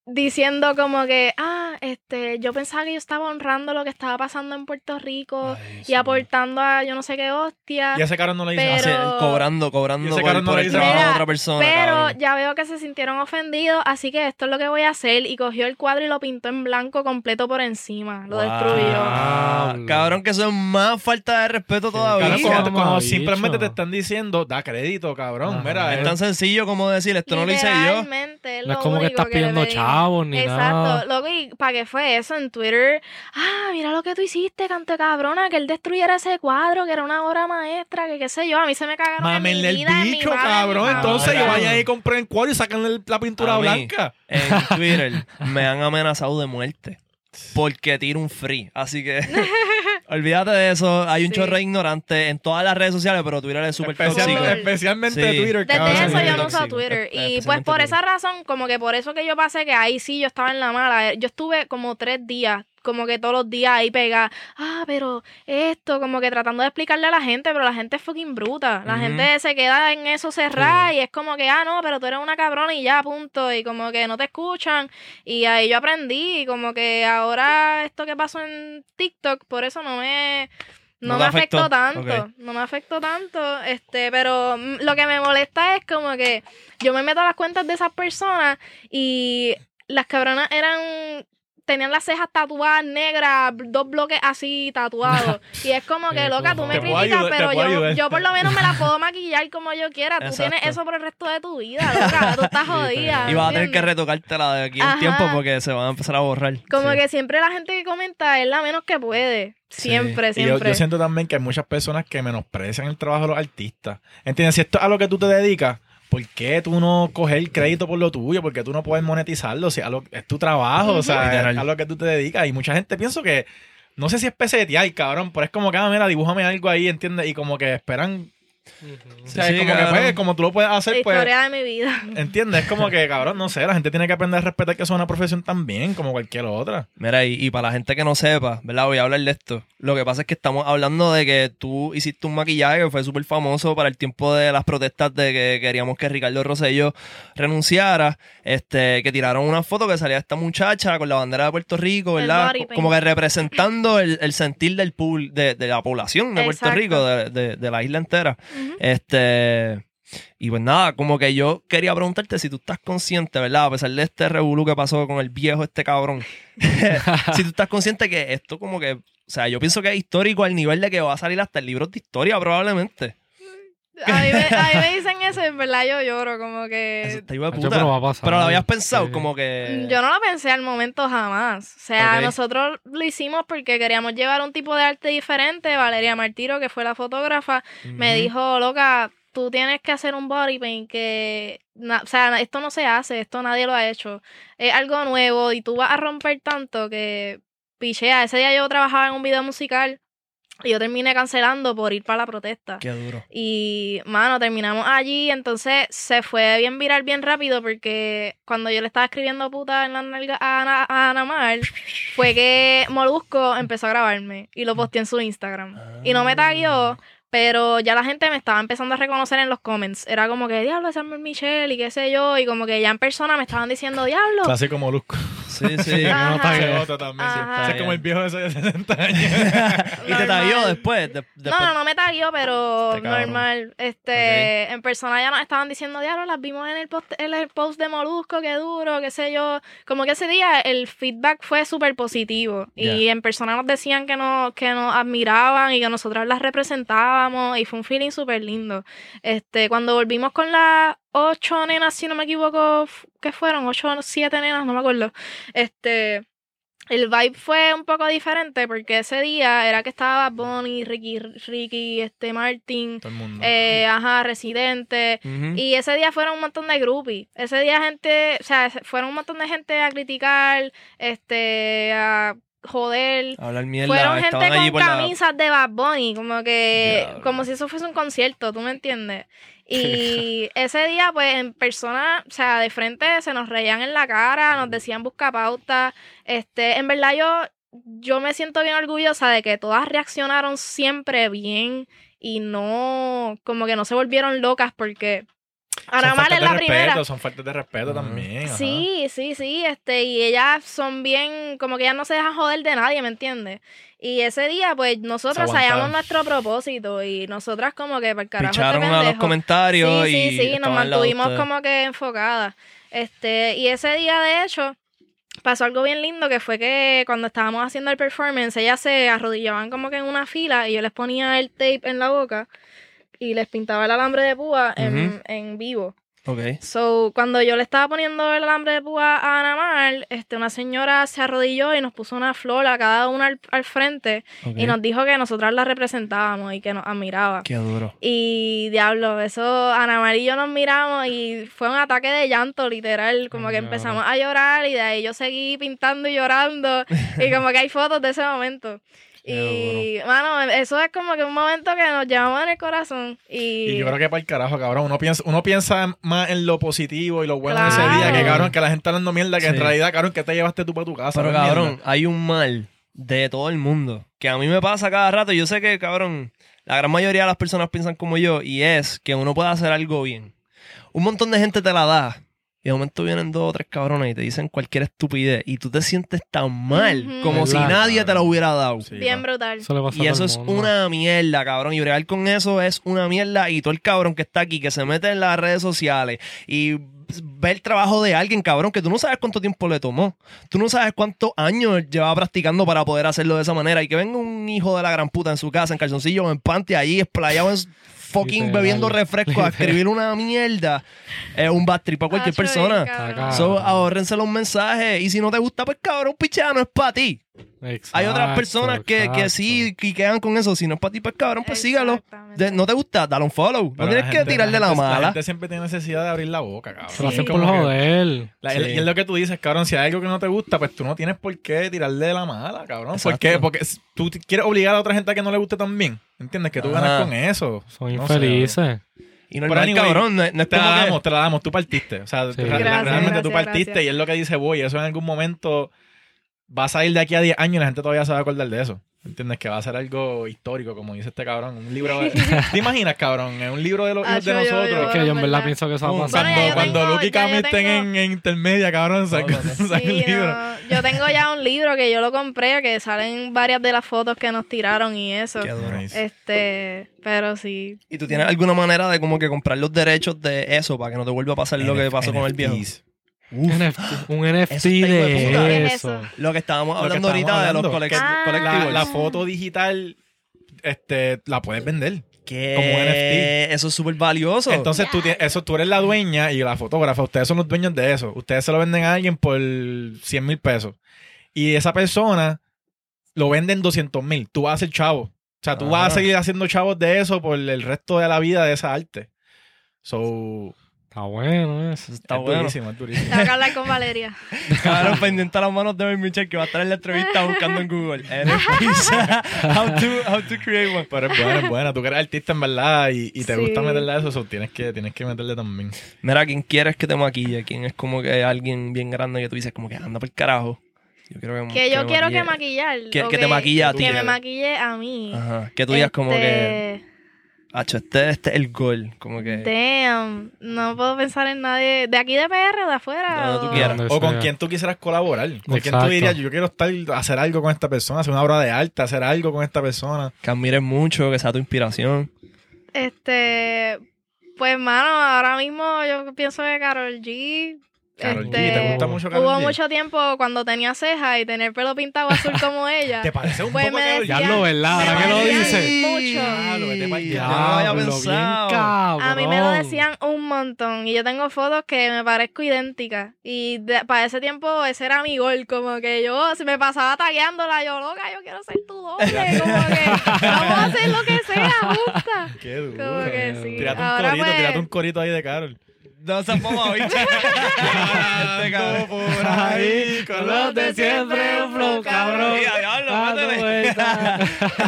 diciendo como que, ah, este, yo pensaba que yo estaba honrando lo que estaba pasando en Puerto Rico y aportando a yo no sé qué hostia. Y ese cara no le dice Pero- cobrando, cobrando por, no por el trabajo de otra persona. Pero cabrón. ya veo que se sintieron ofendidos, así que esto es lo que voy a hacer. Y cogió el cuadro y lo pintó en blanco completo por encima. Lo Wow. destruyó. Ah, Cabrón, que eso es más falta de respeto todavía. Cabrón, Cabrón, cuando, simplemente te están diciendo, da crédito, cabrón. Ajá. Mira, Es es- tan sencillo como decir, esto no lo hice yo. No es como que estás pidiendo. Chavos ni Exacto. nada. Luego, ¿y para qué fue eso en Twitter? Ah, mira lo que tú hiciste, canto de cabrona, que él destruyera ese cuadro, que era una obra maestra, que qué sé yo. A mí se me cagaron en mi Mámenle el vida, en mi bicho, madre, en mi cabrón. Entonces, yo vayan ahí y compren el cuadro y sacan la pintura A mí. blanca. En Twitter me han amenazado de muerte porque tiro un free. Así que olvídate de eso. Hay un Sí. chorro de ignorante en todas las redes sociales, pero Twitter es súper Especial- tóxico. Especialmente Sí. Twitter. Desde cabrón. eso yo no uso Twitter. Y pues por Twitter. esa razón, como que por eso que yo pasé que ahí sí yo estaba en la mala. Yo estuve como tres días, como que todos los días ahí pegada. Ah, pero esto, como que tratando de explicarle a la gente, pero la gente es fucking bruta. La gente se queda en eso cerrada y es como que, ah, no, pero tú eres una cabrona y ya, punto. Y como que no te escuchan. Y ahí yo aprendí. Y como que ahora esto que pasó en TikTok, por eso no me. No, No me afectó, afectó. tanto, no me afectó tanto, este, pero lo que me molesta es como que yo me meto a las cuentas de esas personas y las cabronas eran tenían las cejas tatuadas negras, dos bloques así tatuados. y es como que, Qué loca, tú me criticas, pero yo, yo por lo menos me la puedo maquillar como yo quiera. Tú Exacto. tienes eso por el resto de tu vida, loca. Tú estás jodida. Y vas a ¿me tener que retocártela de aquí a un tiempo porque se van a empezar a borrar. Como Sí. que siempre la gente que comenta es la menos que puede. Siempre, Y yo, siempre. yo siento también que hay muchas personas que menosprecian el trabajo de los artistas. ¿Entiendes? Si esto es a lo que tú te dedicas, ¿por qué tú no coges el crédito por lo tuyo? ¿Por qué tú no puedes monetizarlo? Si a lo- es tu trabajo, o sea, es a lo que tú te dedicas. Y mucha gente pienso que, no sé si es pesetear, cabrón, pero es como que, ah, mira, dibújame algo ahí, ¿entiendes? Y como que esperan O sea, Sí, es como que, pues, como tú lo puedes hacer, pues, Historia de mi vida. ¿entiendes? Es como que, cabrón, no sé, la gente tiene que aprender a respetar que eso es una profesión también, como cualquier otra. Mira, y, y para la gente que no sepa, ¿verdad? Voy a hablar de esto. Lo que pasa es que estamos hablando de que tú hiciste un maquillaje que fue súper famoso para el tiempo de las protestas de que queríamos que Ricardo Rosselló renunciara. Este, que tiraron una foto que salía esta muchacha con la bandera de Puerto Rico, ¿verdad? Como que representando el, el sentir del pub- de, de la población de Puerto Exacto. Rico, de, de- de la isla entera. Este. Y pues nada, como que yo quería preguntarte si tú estás consciente, ¿verdad? A pesar de este revolú que pasó con el viejo, este cabrón. si tú estás consciente que esto, como que. O sea, yo pienso que es histórico al nivel de que va a salir hasta el libro de historia, probablemente. A mí, me, a mí me dicen eso y en verdad yo lloro, como que... hijo de Hacho, puta. pero va a pasar. Pero lo habías pensado, Sí. como que. Yo no lo pensé al momento jamás. O sea, nosotros lo hicimos porque queríamos llevar un tipo de arte diferente. Valeria Martiro, que fue la fotógrafa, me dijo, loca, tú tienes que hacer un body paint que... na- o sea, esto no se hace, esto nadie lo ha hecho. Es algo nuevo y tú vas a romper tanto que... Pichea, ese día yo trabajaba en un video musical yo terminé cancelando por ir para la protesta. Qué duro. Y, mano, terminamos allí. Entonces se fue bien viral bien rápido porque cuando yo le estaba escribiendo puta en la nalga a Ana, a Ana Mar, fue que Molusco empezó a grabarme y lo posteé en su Instagram. Y no me tagueó, pero ya la gente me estaba empezando a reconocer en los comments. Era como que, diablo, Samuel Michelle y qué sé yo. Y como que ya en persona me estaban diciendo, diablo. Clásico molusco. Sí, sí. No está Se bota también. Ajá. Es como el viejo de 60 años. y te taguió después. de- después. No, no, no me taguió, pero Este normal. Este, en persona ya nos estaban diciendo, diablo, las vimos en el post, en el post de Molusco, qué duro, qué sé yo. Como que ese día el feedback fue súper positivo. Y en persona nos decían que nos, que nos admiraban y que nosotras las representábamos. Y fue un feeling súper lindo. Este, cuando volvimos con las ocho nenas, si no me equivoco, ¿qué fueron? Ocho o siete nenas, no me acuerdo. Este. El vibe fue un poco diferente porque ese día era que estaba Bonnie, Ricky, Ricky, este Martin, Todo el mundo. eh, ajá, Residente. Y ese día fueron un montón de groupies. Ese día gente, o sea, fueron un montón de gente a criticar, este, a joder. Hablar mierda. Fueron gente con la- camisas de Bad Bunny, como que, Diablo. como si eso fuese un concierto, ¿tú me entiendes? Y ese día, pues, en persona, o sea, de frente se nos reían en la cara, nos decían busca pauta. Este, en verdad yo, yo me siento bien orgullosa de que todas reaccionaron siempre bien y no, como que no se volvieron locas porque Ana son Mar faltas es de la respeto, primera. son faltas de respeto Ajá. también. ajá. Sí, sí, sí, este, y ellas son bien, como que ellas no se dejan joder de nadie, ¿me entiendes? Y ese día, pues, aguantaron. hallamos nuestro propósito y nosotras como que, para el carajo, este Picharon a los comentarios Sí, y. sí, sí, nos mantuvimos como que enfocadas. Este, y ese día, de hecho, pasó algo bien lindo que fue que cuando estábamos haciendo el performance, ellas se arrodillaban como que en una fila y yo les ponía el tape en la boca y les pintaba el alambre de púa en, Ujú. en vivo. Ok. So, cuando yo le estaba poniendo el alambre de púa a Ana Mar, este, una señora se arrodilló y nos puso una flor a cada una al, al frente ok. y nos dijo que nosotras la representábamos y que nos admiraba. Qué duro. Y diablo, eso, Ana Mar y yo nos miramos y fue un ataque de llanto, literal. Como que empezamos a llorar y de ahí yo seguí pintando y llorando. y como que hay fotos de ese momento. Y, mano, eso es como que un momento que nos llevamos en el corazón. Y, Y yo creo que para el carajo, cabrón. Uno piensa, uno piensa más en lo positivo y lo bueno de ese día que, cabrón, que la gente hablando mierda, que en Sí. realidad, cabrón, que te llevaste tú para tu casa. Pero cabrón, mierda. hay un mal de todo el mundo que a mí me pasa cada rato. y Yo sé que, cabrón, la gran mayoría de las personas piensan como yo y es que uno puede hacer algo bien. Un montón de gente te la da y de momento vienen dos o tres cabrones y te dicen cualquier estupidez y tú te sientes tan mal como si nadie te la hubiera dado. Sí, bien brutal. Eso le pasa Y eso es una mierda, cabrón. Y bregar con eso es una mierda. Y todo el cabrón que está aquí, que se mete en las redes sociales y ve el trabajo de alguien, cabrón, que tú no sabes cuánto tiempo le tomó. Tú no sabes cuántos años llevaba practicando para poder hacerlo de esa manera. Y que venga un hijo de la gran puta en su casa, en calzoncillo o en panty, allí, esplayado en fucking Literal. bebiendo refresco a escribir una mierda. Es un bad trip para cualquier persona. cabrón. So, ahórrense los mensajes. Y si no te gusta, pues cabrón, pichea, no es para ti. Hay otras personas que, que sí quiquean con eso. Si no es para ti, pues cabrón, pues sígalo. De- no te gusta, dale un follow. No Pero tienes que gente- tirarle la, gente- La mala. gente siempre tiene necesidad de abrir la boca, cabrón. Se lo hacen Es por como que- joder. La- Sí. Y es lo que tú dices, cabrón. Si hay algo que no te gusta, pues tú no tienes por qué tirarle de la mala, cabrón. ¿Por Exacto. qué? Porque s- tú t- quieres obligar a otra gente a que no le guste también. ¿Entiendes? Que tú Ajá. ganas con eso. Son No sé, infelices. Y Pero normal, anyway, cabrón. No, es- no es Te la como que- damos, te la damos. Tú partiste. O sea, Sí. re- Gracias, realmente tú gracias, partiste gracias. y es lo que dice Boy. Eso en algún momento va a salir de aquí a 10 años y la gente todavía se va a acordar de eso. ¿Entiendes? Que va a ser algo histórico, como dice este cabrón. Un libro. ¿Te imaginas, cabrón? En un libro de, los hijos de yo- nosotros. Es que yo en verdad verdad. pienso que eso va a pasar. Cuando, yo cuando tengo- Luke y Cami estén tengo- en, en intermedia, cabrón, sacan No, no, sacan Sí, el libro. no, Yo tengo ya un libro que yo lo compré, que salen varias de las fotos que nos tiraron y eso. Qué. Este, pero sí. ¿Y tú tienes alguna manera de como que comprar los derechos de eso para que no te vuelva a pasar lo que pasó con el viejo? Un NFT, un NFT Eso está hijo de ¿Qué eso. Lo que estábamos Lo que hablando estábamos ahorita de hablando, los Ah. collectibles. La, la foto digital, este, la puedes vender. que como NFT. eso es súper valioso. Entonces tú tienes, eso, tú eres la dueña y la fotógrafa, ustedes son los dueños de eso. Ustedes se lo venden a alguien por 100 mil pesos. Y esa persona lo vende en 200 mil. Tú vas a ser chavo. O sea, tú vas a Ajá. seguir haciendo chavos de eso por el resto de la vida de esa arte. So, Está bueno eso. está es bueno. durísimo, es durísimo. Tengo que hablar con Valeria. Cabrón, pendiente a las manos de Mel Mitchell que va a estar en la entrevista buscando en Google. How, to, how to create one. Pero es buena, es buena. Tú que eres artista en verdad y, y te Sí. gusta meterle a eso, so tienes, que, tienes que meterle también. Mira, ¿quién quieres que te maquille? ¿Quién es como que alguien bien grande que tú dices como que anda por el carajo? Yo quiero que, Que yo me quiero que maquille. maquillar. Que- te maquille a ti. Que me maquille a mí. Ajá. Que tú digas como que, Este, hacho, este, este es el gol. Como que... Damn. No puedo pensar en nadie. ¿De aquí de PR o de afuera? De donde tú o- quieras. O con quien tú quisieras colaborar. Con quien tú Exacto. dirías, yo quiero estar, hacer algo con esta persona, hacer una obra de arte, hacer algo con esta persona. Que admires mucho, que sea tu inspiración. Este. Pues, mano, ahora mismo yo pienso que Carol G. G, este, ¿te gusta mucho Karol Hubo G? mucho tiempo cuando tenía cejas y tener pelo pintado azul como ella. ¿Te parece un Pues poco? Ya lo verdad, ahora que lo dices. Mucho. Vete no lo había bien. A mí me lo decían un montón y yo tengo fotos que me parezco idéntica y de- para ese tiempo ese era mi gol, como que yo si me pasaba tagueándola, yo loca, yo quiero ser tu doble, como que vamos a hacer lo que sea, justa. Qué duro. Como que sí. Tírate un Ahora corito, pues- tírate un corito ahí de Carol. No se este cabrón. por ahí, con los de siempre, un flow, cabrón.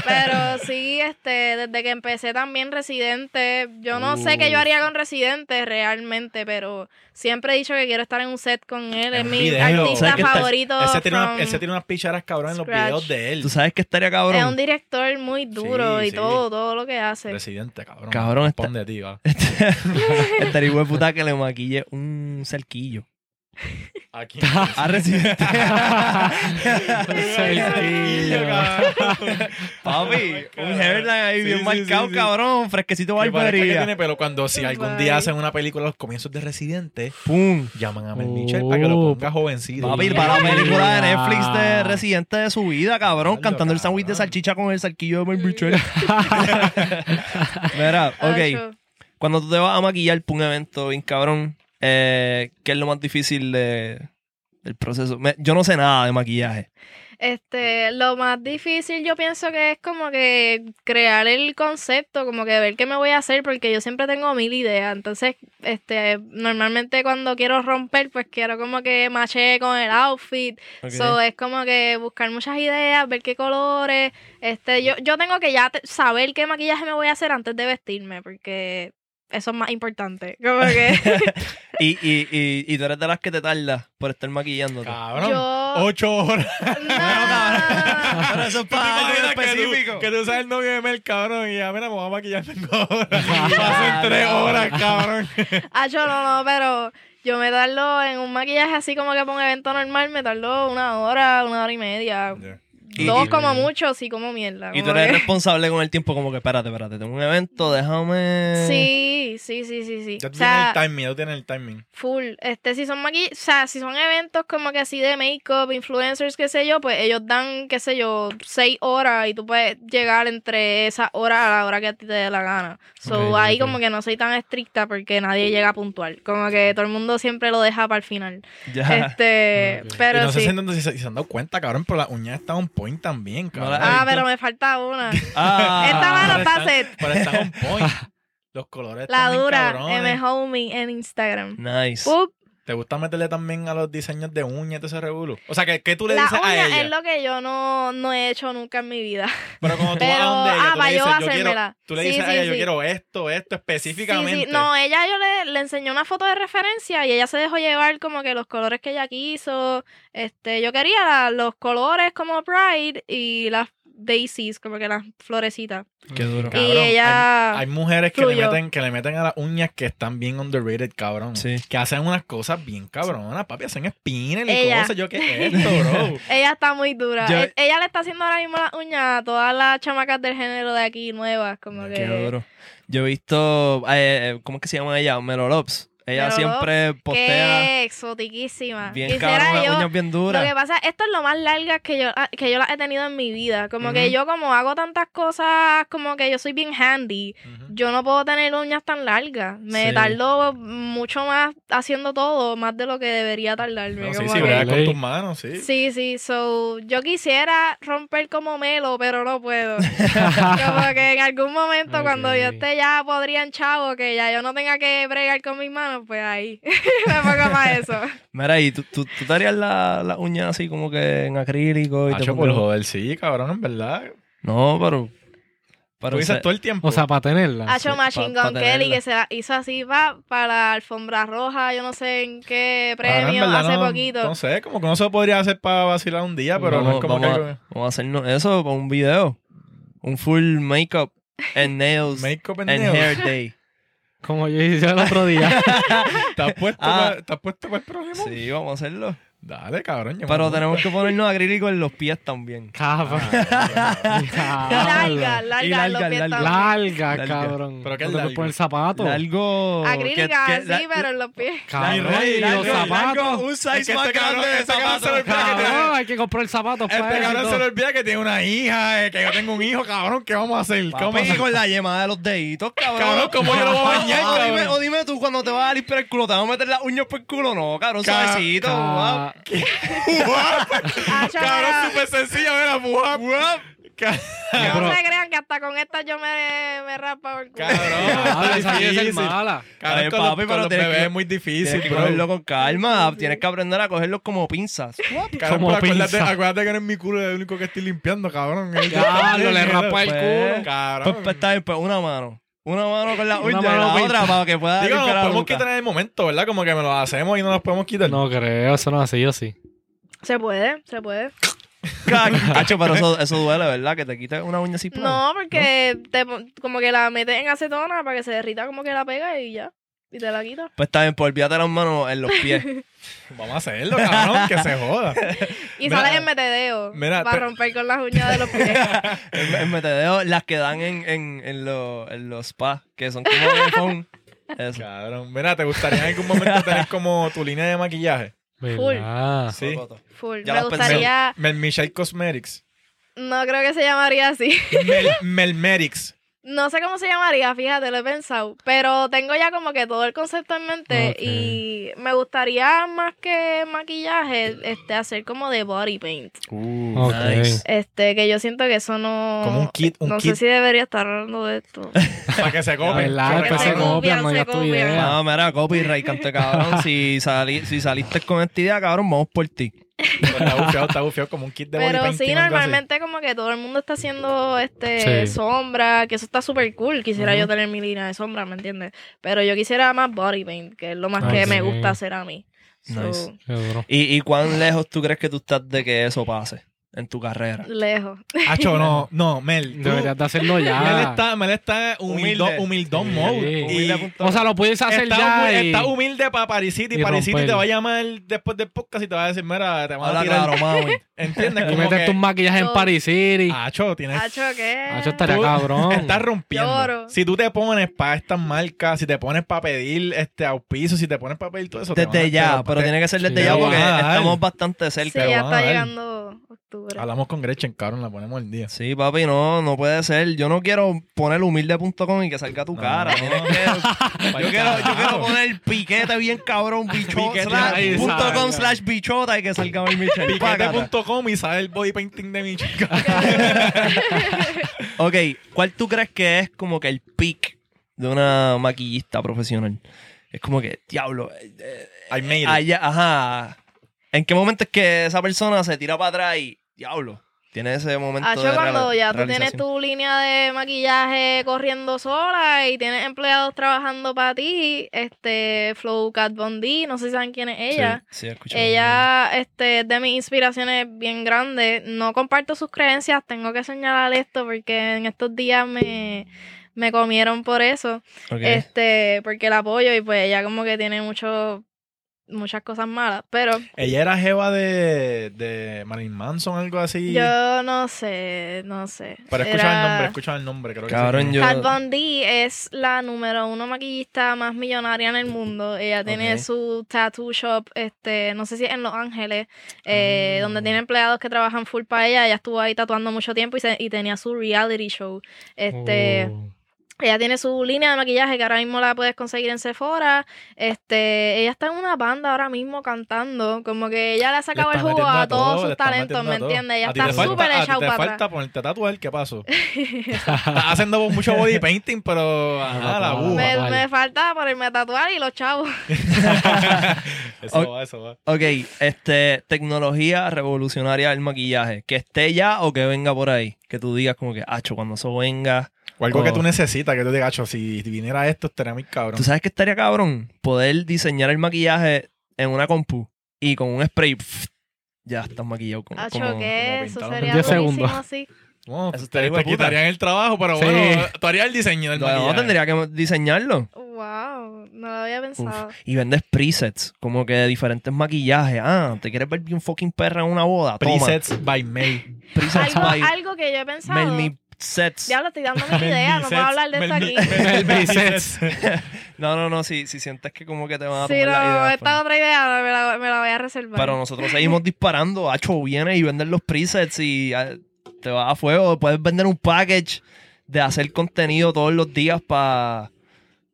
Pero sí, este, desde que empecé también Residente, yo no sé qué yo haría con Residente realmente, pero siempre he dicho que quiero estar en un set con él, es mi video. artista ¿Sabes qué está- favorito. Ese tiene, una, from- ese tiene unas picharas cabrón en los videos de él. ¿Tú sabes que estaría cabrón? Es un director muy duro Sí, y sí. todo, todo lo que hace. Residente, cabrón. Cabrón, está- Pon de ti, va. Estaría puta que le maquille un cerquillo. Aquí. A Residente. Cerquillo. Papi, un hairline ahí Sí, bien sí, marcado, sí, cabrón. Fresquecito barbería. tiene pelo cuando si algún día hacen una película a los comienzos de Residente, Pum. llaman a Mel Mitchell para que lo Oh. ponga jovencito. Papi, para la película de. Netflix de Residente de su vida, cabrón. Cantando el sándwich de salchicha con el cerquillo de Mel Mitchell. Mira, ok. Cuando tú te vas a maquillar para un evento bien cabrón, eh, ¿qué es lo más difícil de, del proceso? Me- yo no sé nada de maquillaje. Este, lo más difícil yo pienso que es como que crear el concepto, como que ver qué me voy a hacer, porque yo siempre tengo mil ideas. Entonces, este, normalmente cuando quiero romper, pues quiero como que maché con el outfit. So, es como que buscar muchas ideas, ver qué colores. Este, yo, yo tengo que ya saber qué maquillaje me voy a hacer antes de vestirme, porque eso es más importante. Como que y, y, y, y tú eres de las que te tardas por estar maquillándote. Cabrón. yo. Ocho horas. No. Pero eso es ¿Tú te para algo específico. tú, que tú seas el novio de Mel, cabrón, y ya, mira, me voy a maquillar tengo horas. Ya, Pasan tres horas, cabrón. Ah, yo no, no, pero yo me tardo en un maquillaje así como que para un evento normal, me tardo una hora, una hora y media. Y- Dos y- como mucho, sí como mierda. Y tú eres que- responsable con el tiempo, como que espérate, espérate, tengo un evento, déjame. Sí, sí, sí, sí, sí. Ya O sea, tienes el timing, ya tú tienes el timing. full. Este, si son maqui o sea, si son eventos como que así de make-up, influencers, qué sé yo, pues ellos dan, qué sé yo, seis horas y tú puedes llegar entre esas horas a la hora que a ti te dé la gana. So, ahí como que no soy tan estricta porque nadie llega puntual. Como que todo el mundo siempre lo deja para el final. Ya. Este, Ok. y pero no sé sí. si, si se, si se han dado cuenta, cabrón, pero las uñas están on point también, cabrón. Ah, pero me falta una. Ah. Esta está están- set. Pero están on point. Los colores La están bien dura, cabrones. M Homie en Instagram. Nice. Up, ¿Te gusta meterle también a los diseños de uñas todo ese revuelo? O sea, ¿qué, qué tú le la dices a ella? es lo que yo no, no he hecho nunca en mi vida. Pero cuando tú vas a donde ella, ah, tú le yo dices, yo quiero, hacérmela. tú le Sí, dices sí, a ella, yo quiero esto, esto específicamente. No, ella yo le, le enseñé una foto de referencia y ella se dejó llevar como que los colores que ella quiso. Este, yo quería la- los colores como Pride y las daisies, como que las florecitas. Qué duro. Cabrón, y ella Hay, hay mujeres que le, meten, que le meten a las uñas que están bien underrated, cabrón. Sí. Que hacen unas cosas bien cabronas, papi. Hacen spinner y Ella. cosas. Yo, ¿qué es esto, bro? ella está muy dura. Yo- E- Ella le está haciendo ahora mismo las uñas a todas las chamacas del género de aquí nuevas, como que Qué duro. Yo he visto, eh, ¿cómo es que se llama ella? Melolops. Ella siempre postea qué exotiquísima. bien Quisiera cabrón, yo- uñas bien Lo que duras. pasa, esto es lo más largas que yo, ah, que yo las he tenido en mi vida. Como que yo como hago tantas cosas, como que yo soy bien handy, yo no puedo tener uñas tan largas. Me Sí. tardo mucho más haciendo todo, más de lo que debería tardarme. No, sí, sí, que- bregar con tus manos, sí. Sí, sí, so, yo quisiera romper como Melo, pero no puedo. como que en algún momento cuando yo esté ya podría en chavo, que ya yo no tenga que bregar con mis manos, pues ahí me pongo más eso. Mira, y tú, tú, tú te harías las la uñas así como que en acrílico y te Hacho, por joder, sí, cabrón, en verdad. No, pero. Pero Tú dices se- todo el tiempo. O sea, para tenerla. Hacho sí, Machine Gun Kelly que se la hizo así pa, para la alfombra roja, yo no sé en qué premio verdad, hace no, poquito. No sé, como que no se podría hacer para vacilar un día, pero no vamos, es como vamos que... a, vamos a hacernos eso para un video. Un full makeup and nails Make-up and and nails. hair day. Como yo hice el otro día. ¿Te has puesto, Ah. pa- ¿te has puesto para el problema? Sí, vamos a hacerlo. Dale, cabrón. yo Pero tenemos que ponernos acrílico en los pies también. Cabrón. Y larga, larga, Y los larga, pies larga. también. Larga, Larga. cabrón. ¿Pero qué es ¿No te puedes largo? poner zapatos? Algo. Acrílica, que- que- sí, pero en los pies. Cabrón, rey, y los zapatos. un Es size que más este cabrón- grande de este cabrón se zapatos. lo olvida que Cabrón, tiene- hay que comprar zapatos Este para cabrón eso. se le olvida que tiene una hija, eh, que yo tengo un hijo, cabrón. ¿Qué vamos a hacer? ¿Cómo Papi, con la yema de los deditos, cabrón. Cabrón, ¿cómo yo lo voy a bañar, o, cabrón? dime, o dime tú, cuando te vas a limpiar el culo, ¿te vas a meter las uñas por el culo? No, cabrón, Ca- suavecito. Ca- Hacho, Cabrón, súper sencilla, mira, fuap, fuap. Ca- no se crean que hasta con esta yo me, me raspa el culo. Cabrón, esa difícil. mala. Cabrón, con papi, los, pero con los tienes bebés que- es muy difícil, Tienes que cogerlo con calma. Tienes que aprender a cogerlos como pinzas. Cabrón, Como acuérdate, acuérdate que no es mi culo el único que estoy limpiando, cabrón. Diablo, le raspa el Pues, culo. Pues, Cabrón. pues, está bien, pues una mano. Una mano con la uña y mano la pinta. otra para que pueda Digo, nos podemos boca. quitar en el momento, ¿verdad? Como que me lo hacemos y no nos podemos quitar. No creo, eso no es así, yo sí. Se puede, se puede. Cacho, pero eso, eso duele, ¿verdad? Que te quites una uña así. No, porque te como que la metes en acetona para que se derrita como que la pega y ya. Y te la quitas. Pues está bien, pues olvídate las manos en los pies. Vamos a hacerlo, cabrón, que se joda. Y Mira, sales en metedeo mira, para te- romper con las uñas de los pies. en, en metedeo, las que dan en, en, en, los- en los spas, que son como de foam. Eso. Cabrón. Mira, ¿te gustaría en algún momento tener como tu línea de maquillaje? ¿Verdad? Sí. Full. Ya me gustaría. Mel Michelle Cosmetics. No creo que se llamaría así. Mel Melmetics. No sé cómo se llamaría, fíjate, lo he pensado. Pero tengo ya como que todo el concepto en mente. Y me gustaría más que maquillaje, este, hacer como de body paint. Uh, nice. Este, que yo siento que eso no. Como un kit, un no kit sé si debería estar hablando de esto. para que se La copien. verdad, Para que después se se copien. copian, no se copian. idea. No, mira, copyright, cante cabrón. Si, sali- si saliste con esta idea, cabrón, vamos por ti. Está bufiado, está bufiado como un kit de body Pero sí, normalmente como que todo el mundo está haciendo este Sí. sombra, que eso está súper cool. Quisiera yo tener mi línea de sombra, ¿me entiendes? Pero yo quisiera más body paint, que es lo más Ay, que me gusta hacer a mí. So, Nice. ¿Y, ¿Y cuán lejos tú crees que tú estás de que eso pase en tu carrera? Lejos. Acho, no, no, Mel. tú- Deberías de hacerlo Mel ya. está, Mel está humildo, Humilde. humildón Sí. mode. Humilde O sea, lo puedes hacer está, ya humu- y... está humilde para Paris City. y Paris City romper. te va a llamar después del podcast y te va a decir, mira, te van a tirar. claro, mami. ¿Entiendes? Y Como meterte que, un maquillaje en Paris City. Acho, tienes... Hacho, ¿qué? Hacho, estaría cabrón. Estás rompiendo. Lloro. Si tú te pones para estas marcas, si te pones para pedir este auspicio, si te pones para pedir todo eso. Desde te ya, pero te- tiene que ser desde Sí, ya porque estamos bastante Sí, cerca. ya van a está llegando octubre. Hablamos con Gretchen, cabrón, la ponemos el día. Sí, papi, no, no puede ser. Yo no quiero poner humilde.com y que salga tu No. cara. Tienes que- yo, quiero, yo quiero poner piquete bien cabrón, bichota, Piquete slash, ahí, punto sabe. com slash bichota y que salga mi Michelle. Págata. Y sale el body painting de mi chica. Ok, ¿cuál tú crees que es como que el peak de una maquillista profesional? Es como que, diablo, eh, eh, I made it. allá, ajá. ¿En qué momento es que esa persona se tira para atrás y, diablo, tiene ese momento Hacho, de cuando ya tú tienes tu línea de maquillaje corriendo sola y tienes empleados trabajando para ti, este, Flow Cat Bondi, no sé si saben quién es ella. Sí, sí. Ella este, es de mis inspiraciones bien grandes. No comparto sus creencias, tengo que señalar esto porque en estos días me, me comieron por eso. Ok. Este, porque la apoyo y pues ella como que tiene mucho, muchas cosas malas. Pero Ella era jeva de, de Marilyn Manson, algo así. yo no sé, no sé. Pero escucha el nombre, escucha el nombre, creo que Cabrón, sí. yo- Kat Von D es la número uno maquillista más millonaria en el mundo. Ella tiene su tattoo shop, este, no sé si en Los Ángeles, eh, Ah. donde tiene empleados que trabajan full para ella. Ella estuvo ahí tatuando mucho tiempo y, se- y tenía su reality show. Este, Oh. Ella tiene su línea de maquillaje que ahora mismo la puedes conseguir en Sephora. Este, ella está en una banda ahora mismo cantando, como que ella le ha sacado Le el está jugo a todo, todos sus está talentos, ¿me a entiendes? Ella A está súper a te para falta atrás. ponerte tatuar, ¿qué pasó? Estás haciendo mucho body painting, pero ajá, la aguja. Me, Vale. me falta ponerme a tatuar y los chavos. eso va, eso va. Ok, este, tecnología revolucionaria del maquillaje. Que esté ya o que venga por ahí. Que tú digas como que, acho, cuando eso venga. O algo que Oh. tú necesitas, que tú digas, "Acho, si viniera esto, estaría muy cabrón. ¿Tú sabes que estaría cabrón? Poder diseñar el maquillaje en una compu y con un spray. pff, ya estás maquillado. Como, Acho, como- ¿qué? como Eso sería 10 buenísimo segundos. así. No, Eso te, te de puta. quitarían el trabajo, pero Sí. bueno, tú harías el diseño del No, maquillaje. no, tendría que diseñarlo. Wow, no lo había pensado. Y vendes presets, como que diferentes maquillajes. Ah, ¿te quieres ver bien fucking perra en una boda? Toma. Presets by May. Presets Algo, by algo que yo he pensado. Melmi Sets. Diablo, estoy dando mi idea, no puedo hablar de esto aquí. Melmisets. No, no, no, si, si sientes que como que te van a Sí, tomar la idea no, después. esta otra idea me la, me la voy a reservar. Pero nosotros seguimos disparando. Hacho, vienes y vendes los presets y ah, te vas a fuego. Puedes vender un package de hacer contenido todos los días para...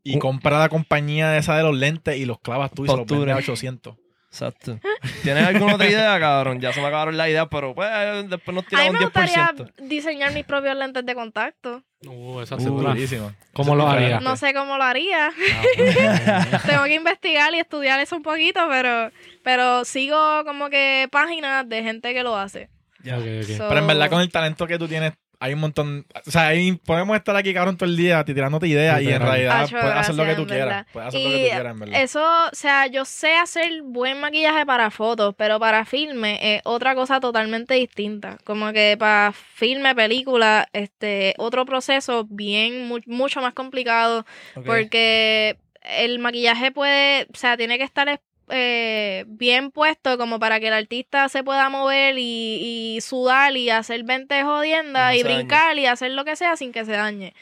Y compra la compañía esa de los lentes y los clavas tú y se los vendes a 800. Exacto. ¿Tienes alguna otra idea, cabrón? Ya se me acabaron las ideas, pero pues después nos a mí tiramos un me gustaría 10%. diseñar mis propios lentes de contacto. Uh, esa Uh, sí dura. durísimo. ¿Cómo lo haría? No sé cómo lo haría. Ah. Tengo que investigar y estudiar eso un poquito, pero, pero sigo como que páginas de gente que lo hace. Ya. Ok, ok. So- Pero en verdad, con el talento que tú tienes, hay un montón. O sea, ahí podemos estar aquí, cabrón, todo el día tirándote ideas y en realidad Acho, puedes hacer lo que tú quieras. Puedes hacer lo que tú quieras, en verdad. Eso, o sea, yo sé hacer buen maquillaje para fotos, pero para filme es otra cosa totalmente distinta. Como que para filme, película, este, otro proceso bien, mu- mucho más complicado, porque el maquillaje puede, o sea, tiene que estar eh, bien puesto como para que el artista se pueda mover y, y sudar y hacer 20 jodiendas Y no y dañe. brincar y hacer lo que sea sin que se dañe.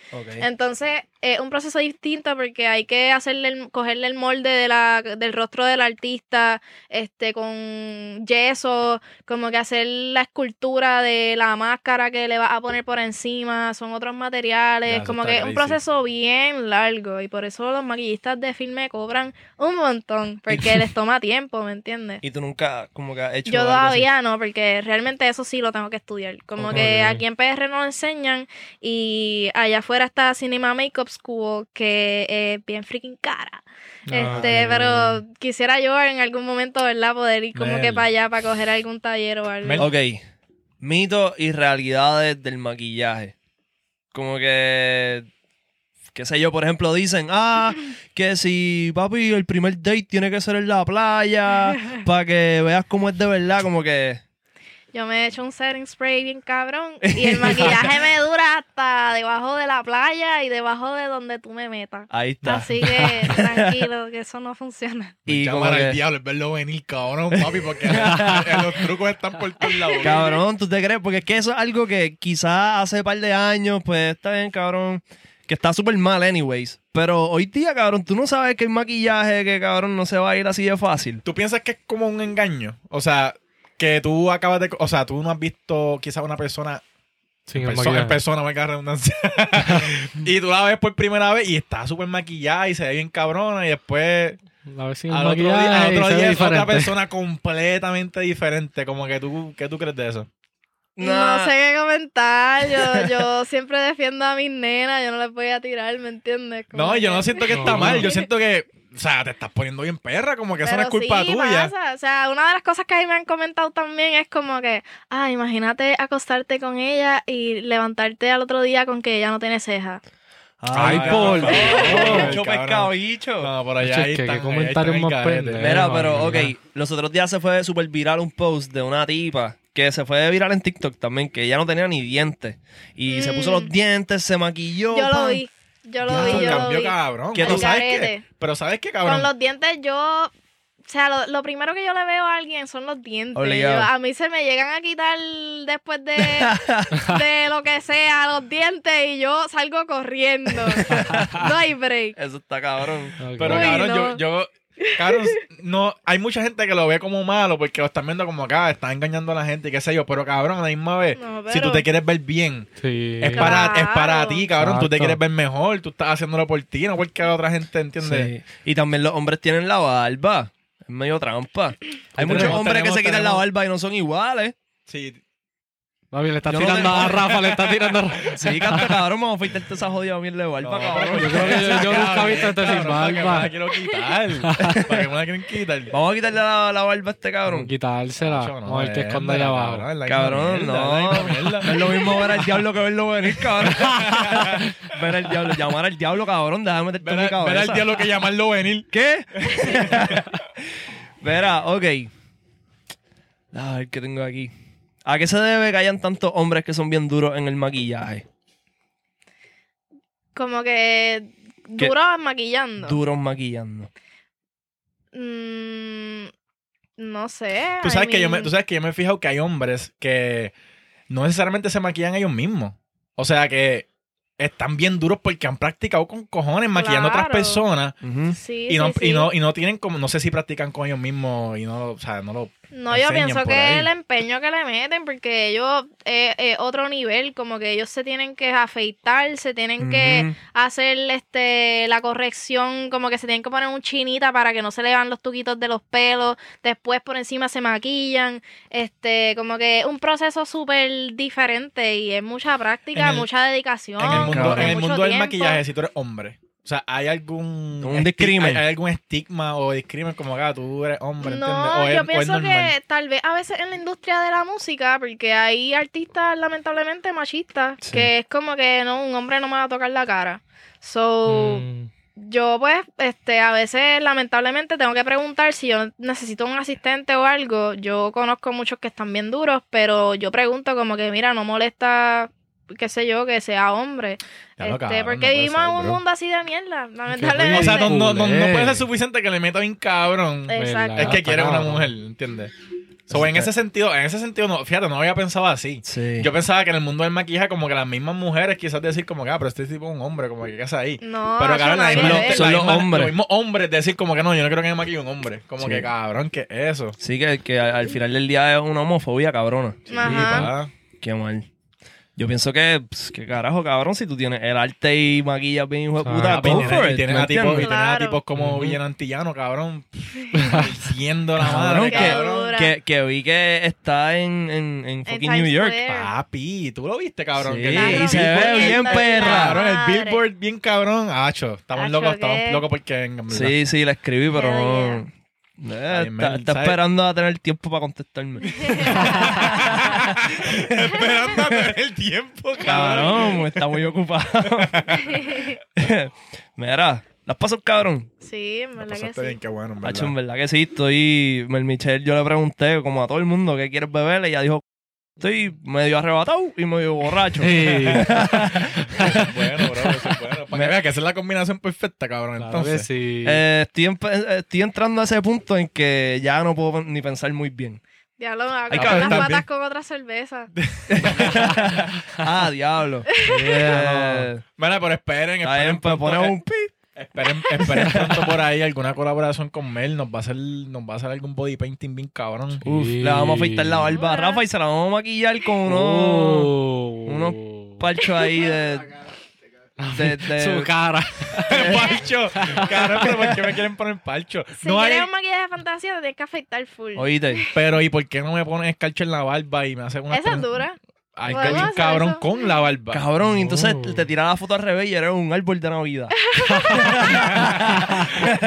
Entonces, es un proceso distinto porque hay que hacerle el- cogerle el molde de la, del rostro del artista, este, con yeso, como que hacer la escultura de la máscara que le vas a poner por encima, son otros materiales, como que es un proceso bien largo y por eso los maquillistas de filme cobran un montón, porque les toma tiempo, ¿me entiendes? Y tú nunca como que has hecho Yo así? todavía no, porque realmente eso sí lo tengo que estudiar. Como que aquí en PR no lo enseñan y allá afuera está Cinema Makeup School, que es bien freaking cara. Este, Ay. pero quisiera yo en algún momento, ¿verdad? Poder ir como que para allá, para coger algún taller o algo. Mel. Ok. Mitos y realidades del maquillaje. Como que. Qué sé yo, por ejemplo, dicen, ah, que si papi, el primer date tiene que ser en la playa, para que veas cómo es de verdad, como que. Yo me he hecho un setting spray bien cabrón y el maquillaje me dura hasta debajo de la playa y debajo de donde tú me metas. Ahí está. Así que tranquilo, que eso no funciona. y llamar al diablo, es verlo venir, cabrón, papi, porque los trucos están por todos lados. Cabrón, ¿tú te crees? Porque es que eso es algo que quizás hace un par de años, pues está bien, cabrón. Que está súper mal, anyways. Pero hoy día, cabrón, tú no sabes que hay maquillaje que, cabrón, no se va a ir así de fácil. ¿Tú piensas que es como un engaño? O sea, que tú acabas de... O sea, tú no has visto quizás una persona... Sin el perso- maquillaje. en persona, valga la redundancia. y tú la ves por primera vez y está súper maquillada y se ve bien cabrona y después... La vez sin Al otro día, al otro día es otra persona completamente diferente. Como que tú... ¿Qué tú crees de eso? Nah. No sé qué comentar. Yo, yo siempre defiendo a mis nenas. Yo no les voy a tirar, ¿me entiendes? Como No, yo no siento que está No. mal. Yo siento que... O sea, te estás poniendo bien perra. Como que eso no es Pero culpa sí tuya. pasa. O sea, una de las cosas que a mí me han comentado también es como que, ah, imagínate acostarte con ella y levantarte al otro día con que ella no tiene cejas. Ay, por favor, Bicho, cabrón. pescado, bicho. No, por allá ahí están, ahí comentarios están más pendejos. Mira, Eh, pero, ok, mira. los otros días se fue súper viral un post de una tipa que se fue viral en TikTok también, que ella no tenía ni dientes. Y se puso Mm. los dientes, se maquilló. Yo lo vi. Yo lo vi, yo lo cambió, vi. cabrón. ¿Qué Pero tú- ¿sabes qué? Pero ¿sabes qué, cabrón? Con los dientes yo... O sea, lo, lo primero que yo le veo a alguien son los dientes. Obligado. Yo- a mí se me llegan a quitar después de, de lo que sea los dientes y yo salgo corriendo. no hay break. Eso está cabrón. Pero Uy, cabrón, no. yo, yo, cabrón, no, hay mucha gente que lo ve como malo porque lo están viendo como acá, está engañando a la gente y qué sé yo, pero cabrón, a la misma vez, No, si tú te quieres ver bien, Sí. es para, es para ti, cabrón, tú te Exacto. quieres ver mejor, tú estás haciéndolo por ti, no porque la otra gente entiende. Sí. Y también los hombres tienen la barba. Es medio trampa. Hay muchos Tenemos- hombres que tenemos- se quitan la barba y no son iguales. Sí. Papi, le está Yo no tirando a Rafa, le está tirando a Rafa. Sí, canta cabrón, vamos a afeitarte esa jodida mierda de barba, No, cabrón. yo creo que yo, yo nunca he visto este sin Cabrón, ¿para qué me barba. la quiero quitar? ¿Para qué me la quieren quitar? Vamos a quitarle la, la barba a este Vamos cabrón. quitársela. Nacho, no, Vamos a ver qué es esconde allá abajo. cabrón, no. es lo mismo ver al diablo que verlo venir, cabrón. ver al diablo, llamar al diablo, cabrón, déjame meterte en mi cabeza. ver al diablo que llamarlo venir. ¿Qué? Verá, ok. A ver qué tengo aquí. ¿A qué se debe que hayan tantos hombres que son bien duros en el maquillaje? Como que ¿Qué? duro maquillando. Duros maquillando. Mm, no sé. Tú I sabes, que yo me, tú sabes que yo me he fijado que hay hombres que no necesariamente se maquillan ellos mismos. O sea que están bien duros porque han practicado con cojones maquillando a otras personas. Sí, y no, sí, sí. y no y no tienen como no sé si practican con ellos mismos y no lo- o sea no lo No, yo pienso que el empeño que le meten, porque ellos, eh, eh, otro nivel, como que ellos se tienen que afeitar, se tienen que hacer este la corrección, como que se tienen que poner un chinita para que no se le vean los tuquitos de los pelos, después por encima se maquillan, este, como que es un proceso súper diferente y es mucha práctica, el- mucha dedicación. en el mundo, en el mundo del maquillaje si tú eres hombre o sea hay algún Un discrimen. hay, hay algún estigma o discrimen como acá tú eres hombre ¿entiendes? No, o es, yo o es pienso que tal vez a veces en la industria de la música, porque hay artistas lamentablemente machistas, Sí. que es como que no, un hombre no me va a tocar la cara. So, Mm. yo pues, este, a veces lamentablemente tengo que preguntar si yo necesito un asistente o algo. Yo conozco muchos que están bien duros, pero yo pregunto como que, mira, no molesta, qué sé yo, que sea hombre. Este, cabrón, no porque puede vivimos en un bro. mundo así de mierda, lamentablemente. o sea no, no, no, no puede ser suficiente que le meta bien cabrón Exacto. es que quiere una mujer ¿entiendes? So, en ese sentido en ese sentido no fíjate no había pensado así Sí. Yo pensaba que en el mundo del maquillaje, como que las mismas mujeres quizás decir como que, ah, pero este tipo es un hombre, como que qué hace ahí. No, pero cabrón, que misma Son los- son misma- hombres. Los mismos hombres decir como que no, yo no creo que me maquille un hombre. Como Sí. que cabrón, ¿qué es eso? Sí, que, que al al final del día es una homofobia, cabrona. Ajá. pa. Qué mal. Yo pienso que, pues, qué carajo, cabrón, si tú tienes el arte y maquillas bien hijo de puta, go y for tienes- y it, tienes ¿me a tipos, y entiendes? tienes a Claro. tipos como Ujú. Villano Antillano, cabrón. Diciendo la Cabrón, madre, que, cabrón. que, que vi que está en, en, en fucking Times New York. Square. Papi, tú lo viste, cabrón. Sí, Que y se Billboard- ve bien perra. Cabrón, el madre. Billboard bien cabrón. Acho, estamos Acho, locos, ¿qué? estamos locos porque vengan, ¿verdad? Sí, sí, la escribí, pero Yeah, no. Eh, Está bien, está, man, está ¿sabes? esperando a tener tiempo para contestarme. Esperando a tener el tiempo, cabrón. cabrón, está muy ocupado. Mira, las paso cabrón. Sí, en verdad que Pasaste sí. bien, qué bueno, en verdad. Hacho, en verdad que sí, estoy. Mel Michelle, yo le pregunté, como a todo el mundo, ¿qué quieres beber? Ella dijo estoy medio arrebatado y medio borracho. Sí. bueno, bro, eso es bueno. Para que veas que esa es la combinación perfecta, cabrón. Claro que Entonces, sí. Eh, estoy, empe- estoy entrando a ese punto en que ya no puedo ni pensar muy bien. Diablo, me va a comer las patas con otra cerveza. ah, diablo. Yeah. Bueno, pero esperen, bien, esperen, pues pronto, poner eh, un pi. esperen, esperen pronto por ahí alguna colaboración con Mel. Nos va a hacer, nos va a hacer algún body painting bien cabrón. Uf, le vamos a afeitar la barba a Rafa y se la vamos a maquillar con unos Oh. unos parchos ahí de. de, de- Su cara. ¡Palcho! Cabrón, pero ¿por qué me quieren poner palcho? Si No hay- quieres un maquillaje de fantasía, te tienes que afeitar full. Oíste. Pero ¿y por qué no me ponen escarcha en la barba y me hacen una... Esa es dura. Ay, que hacer cabrón eso. con la barba. Cabrón, y entonces te tiraba la foto al revés y era un árbol de Navidad.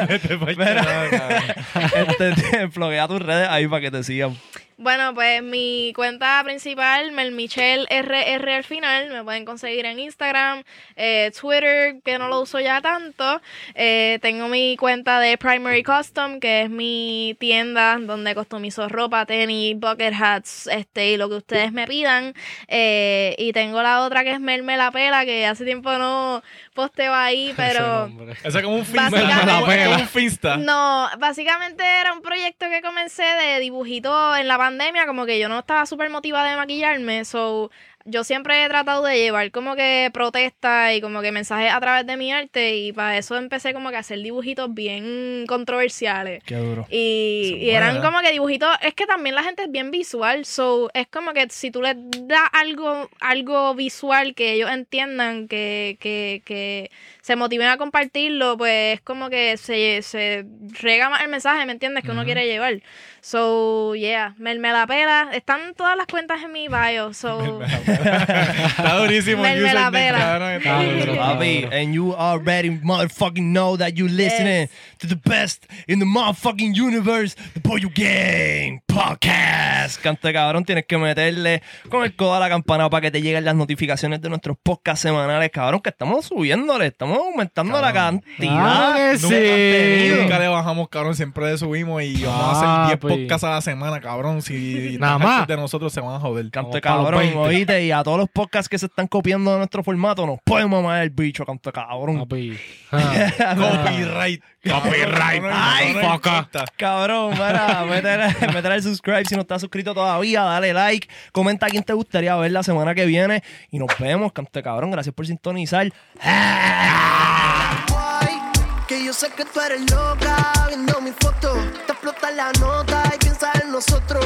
Este este, te bloquea tus redes ahí para que te sigan. Bueno, pues mi cuenta principal, Melmichel RR al final, me pueden conseguir en Instagram, eh, Twitter, que no lo uso ya tanto. Eh, tengo mi cuenta de Primary Custom, que es mi tienda donde customizo ropa, tenis, bucket hats, este, y lo que ustedes me pidan. Eh, y tengo la otra que es Melme la Pela, que hace tiempo no posteo ahí, pero... Eso es como un finsta. Básicamente- como- como un finsta. No, básicamente era un proyecto que comencé de dibujito en la pandemia, como que yo no estaba súper motivada de maquillarme, so yo siempre he tratado de llevar como que protesta y como que mensajes a través de mi arte y para eso empecé como que a hacer dibujitos bien controversiales. Qué duro. Y, y eran buena. como que dibujitos, es que también la gente es bien visual, so es como que si tú les das algo, algo visual que ellos entiendan, que, que, que se motiven a compartirlo, pues es como que se, se rega más el mensaje, ¿me entiendes? Que uno quiere llevar. So, yeah, me, me la pela. Están todas las cuentas en mi bio, so... Está durísimo Me- me la pela. Papi, and you already motherfucking know that you listening to the best in the motherfucking universe, the Pollo Game Podcast. Cante cabrón, tienes que meterle con el codo a la campana para que te lleguen las notificaciones de nuestros podcasts semanales, cabrón, que estamos subiéndole, estamos aumentando la cantidad. De sí. contenido. Nunca le bajamos, cabrón. Siempre le subimos y vamos a hacer 10 Papi. podcasts a la semana, cabrón. Si Nada más. de nosotros se van a joder. Cante cabrón, 20. oíste, y a todos los podcasts que se están copiando de nuestro formato, nos podemos mamar el bicho, cante cabrón. Papi. Copyright. Copyright. Ay, fucker. Cabrón, métele, métele el subscribe si no estás suscrito todavía, dale like, comenta a quién te gustaría ver la semana que viene y nos vemos, cante cabrón, gracias por sintonizar. Que yo sé que tú eres loca viendo mi foto. Te explota la nota y piensas en nosotros.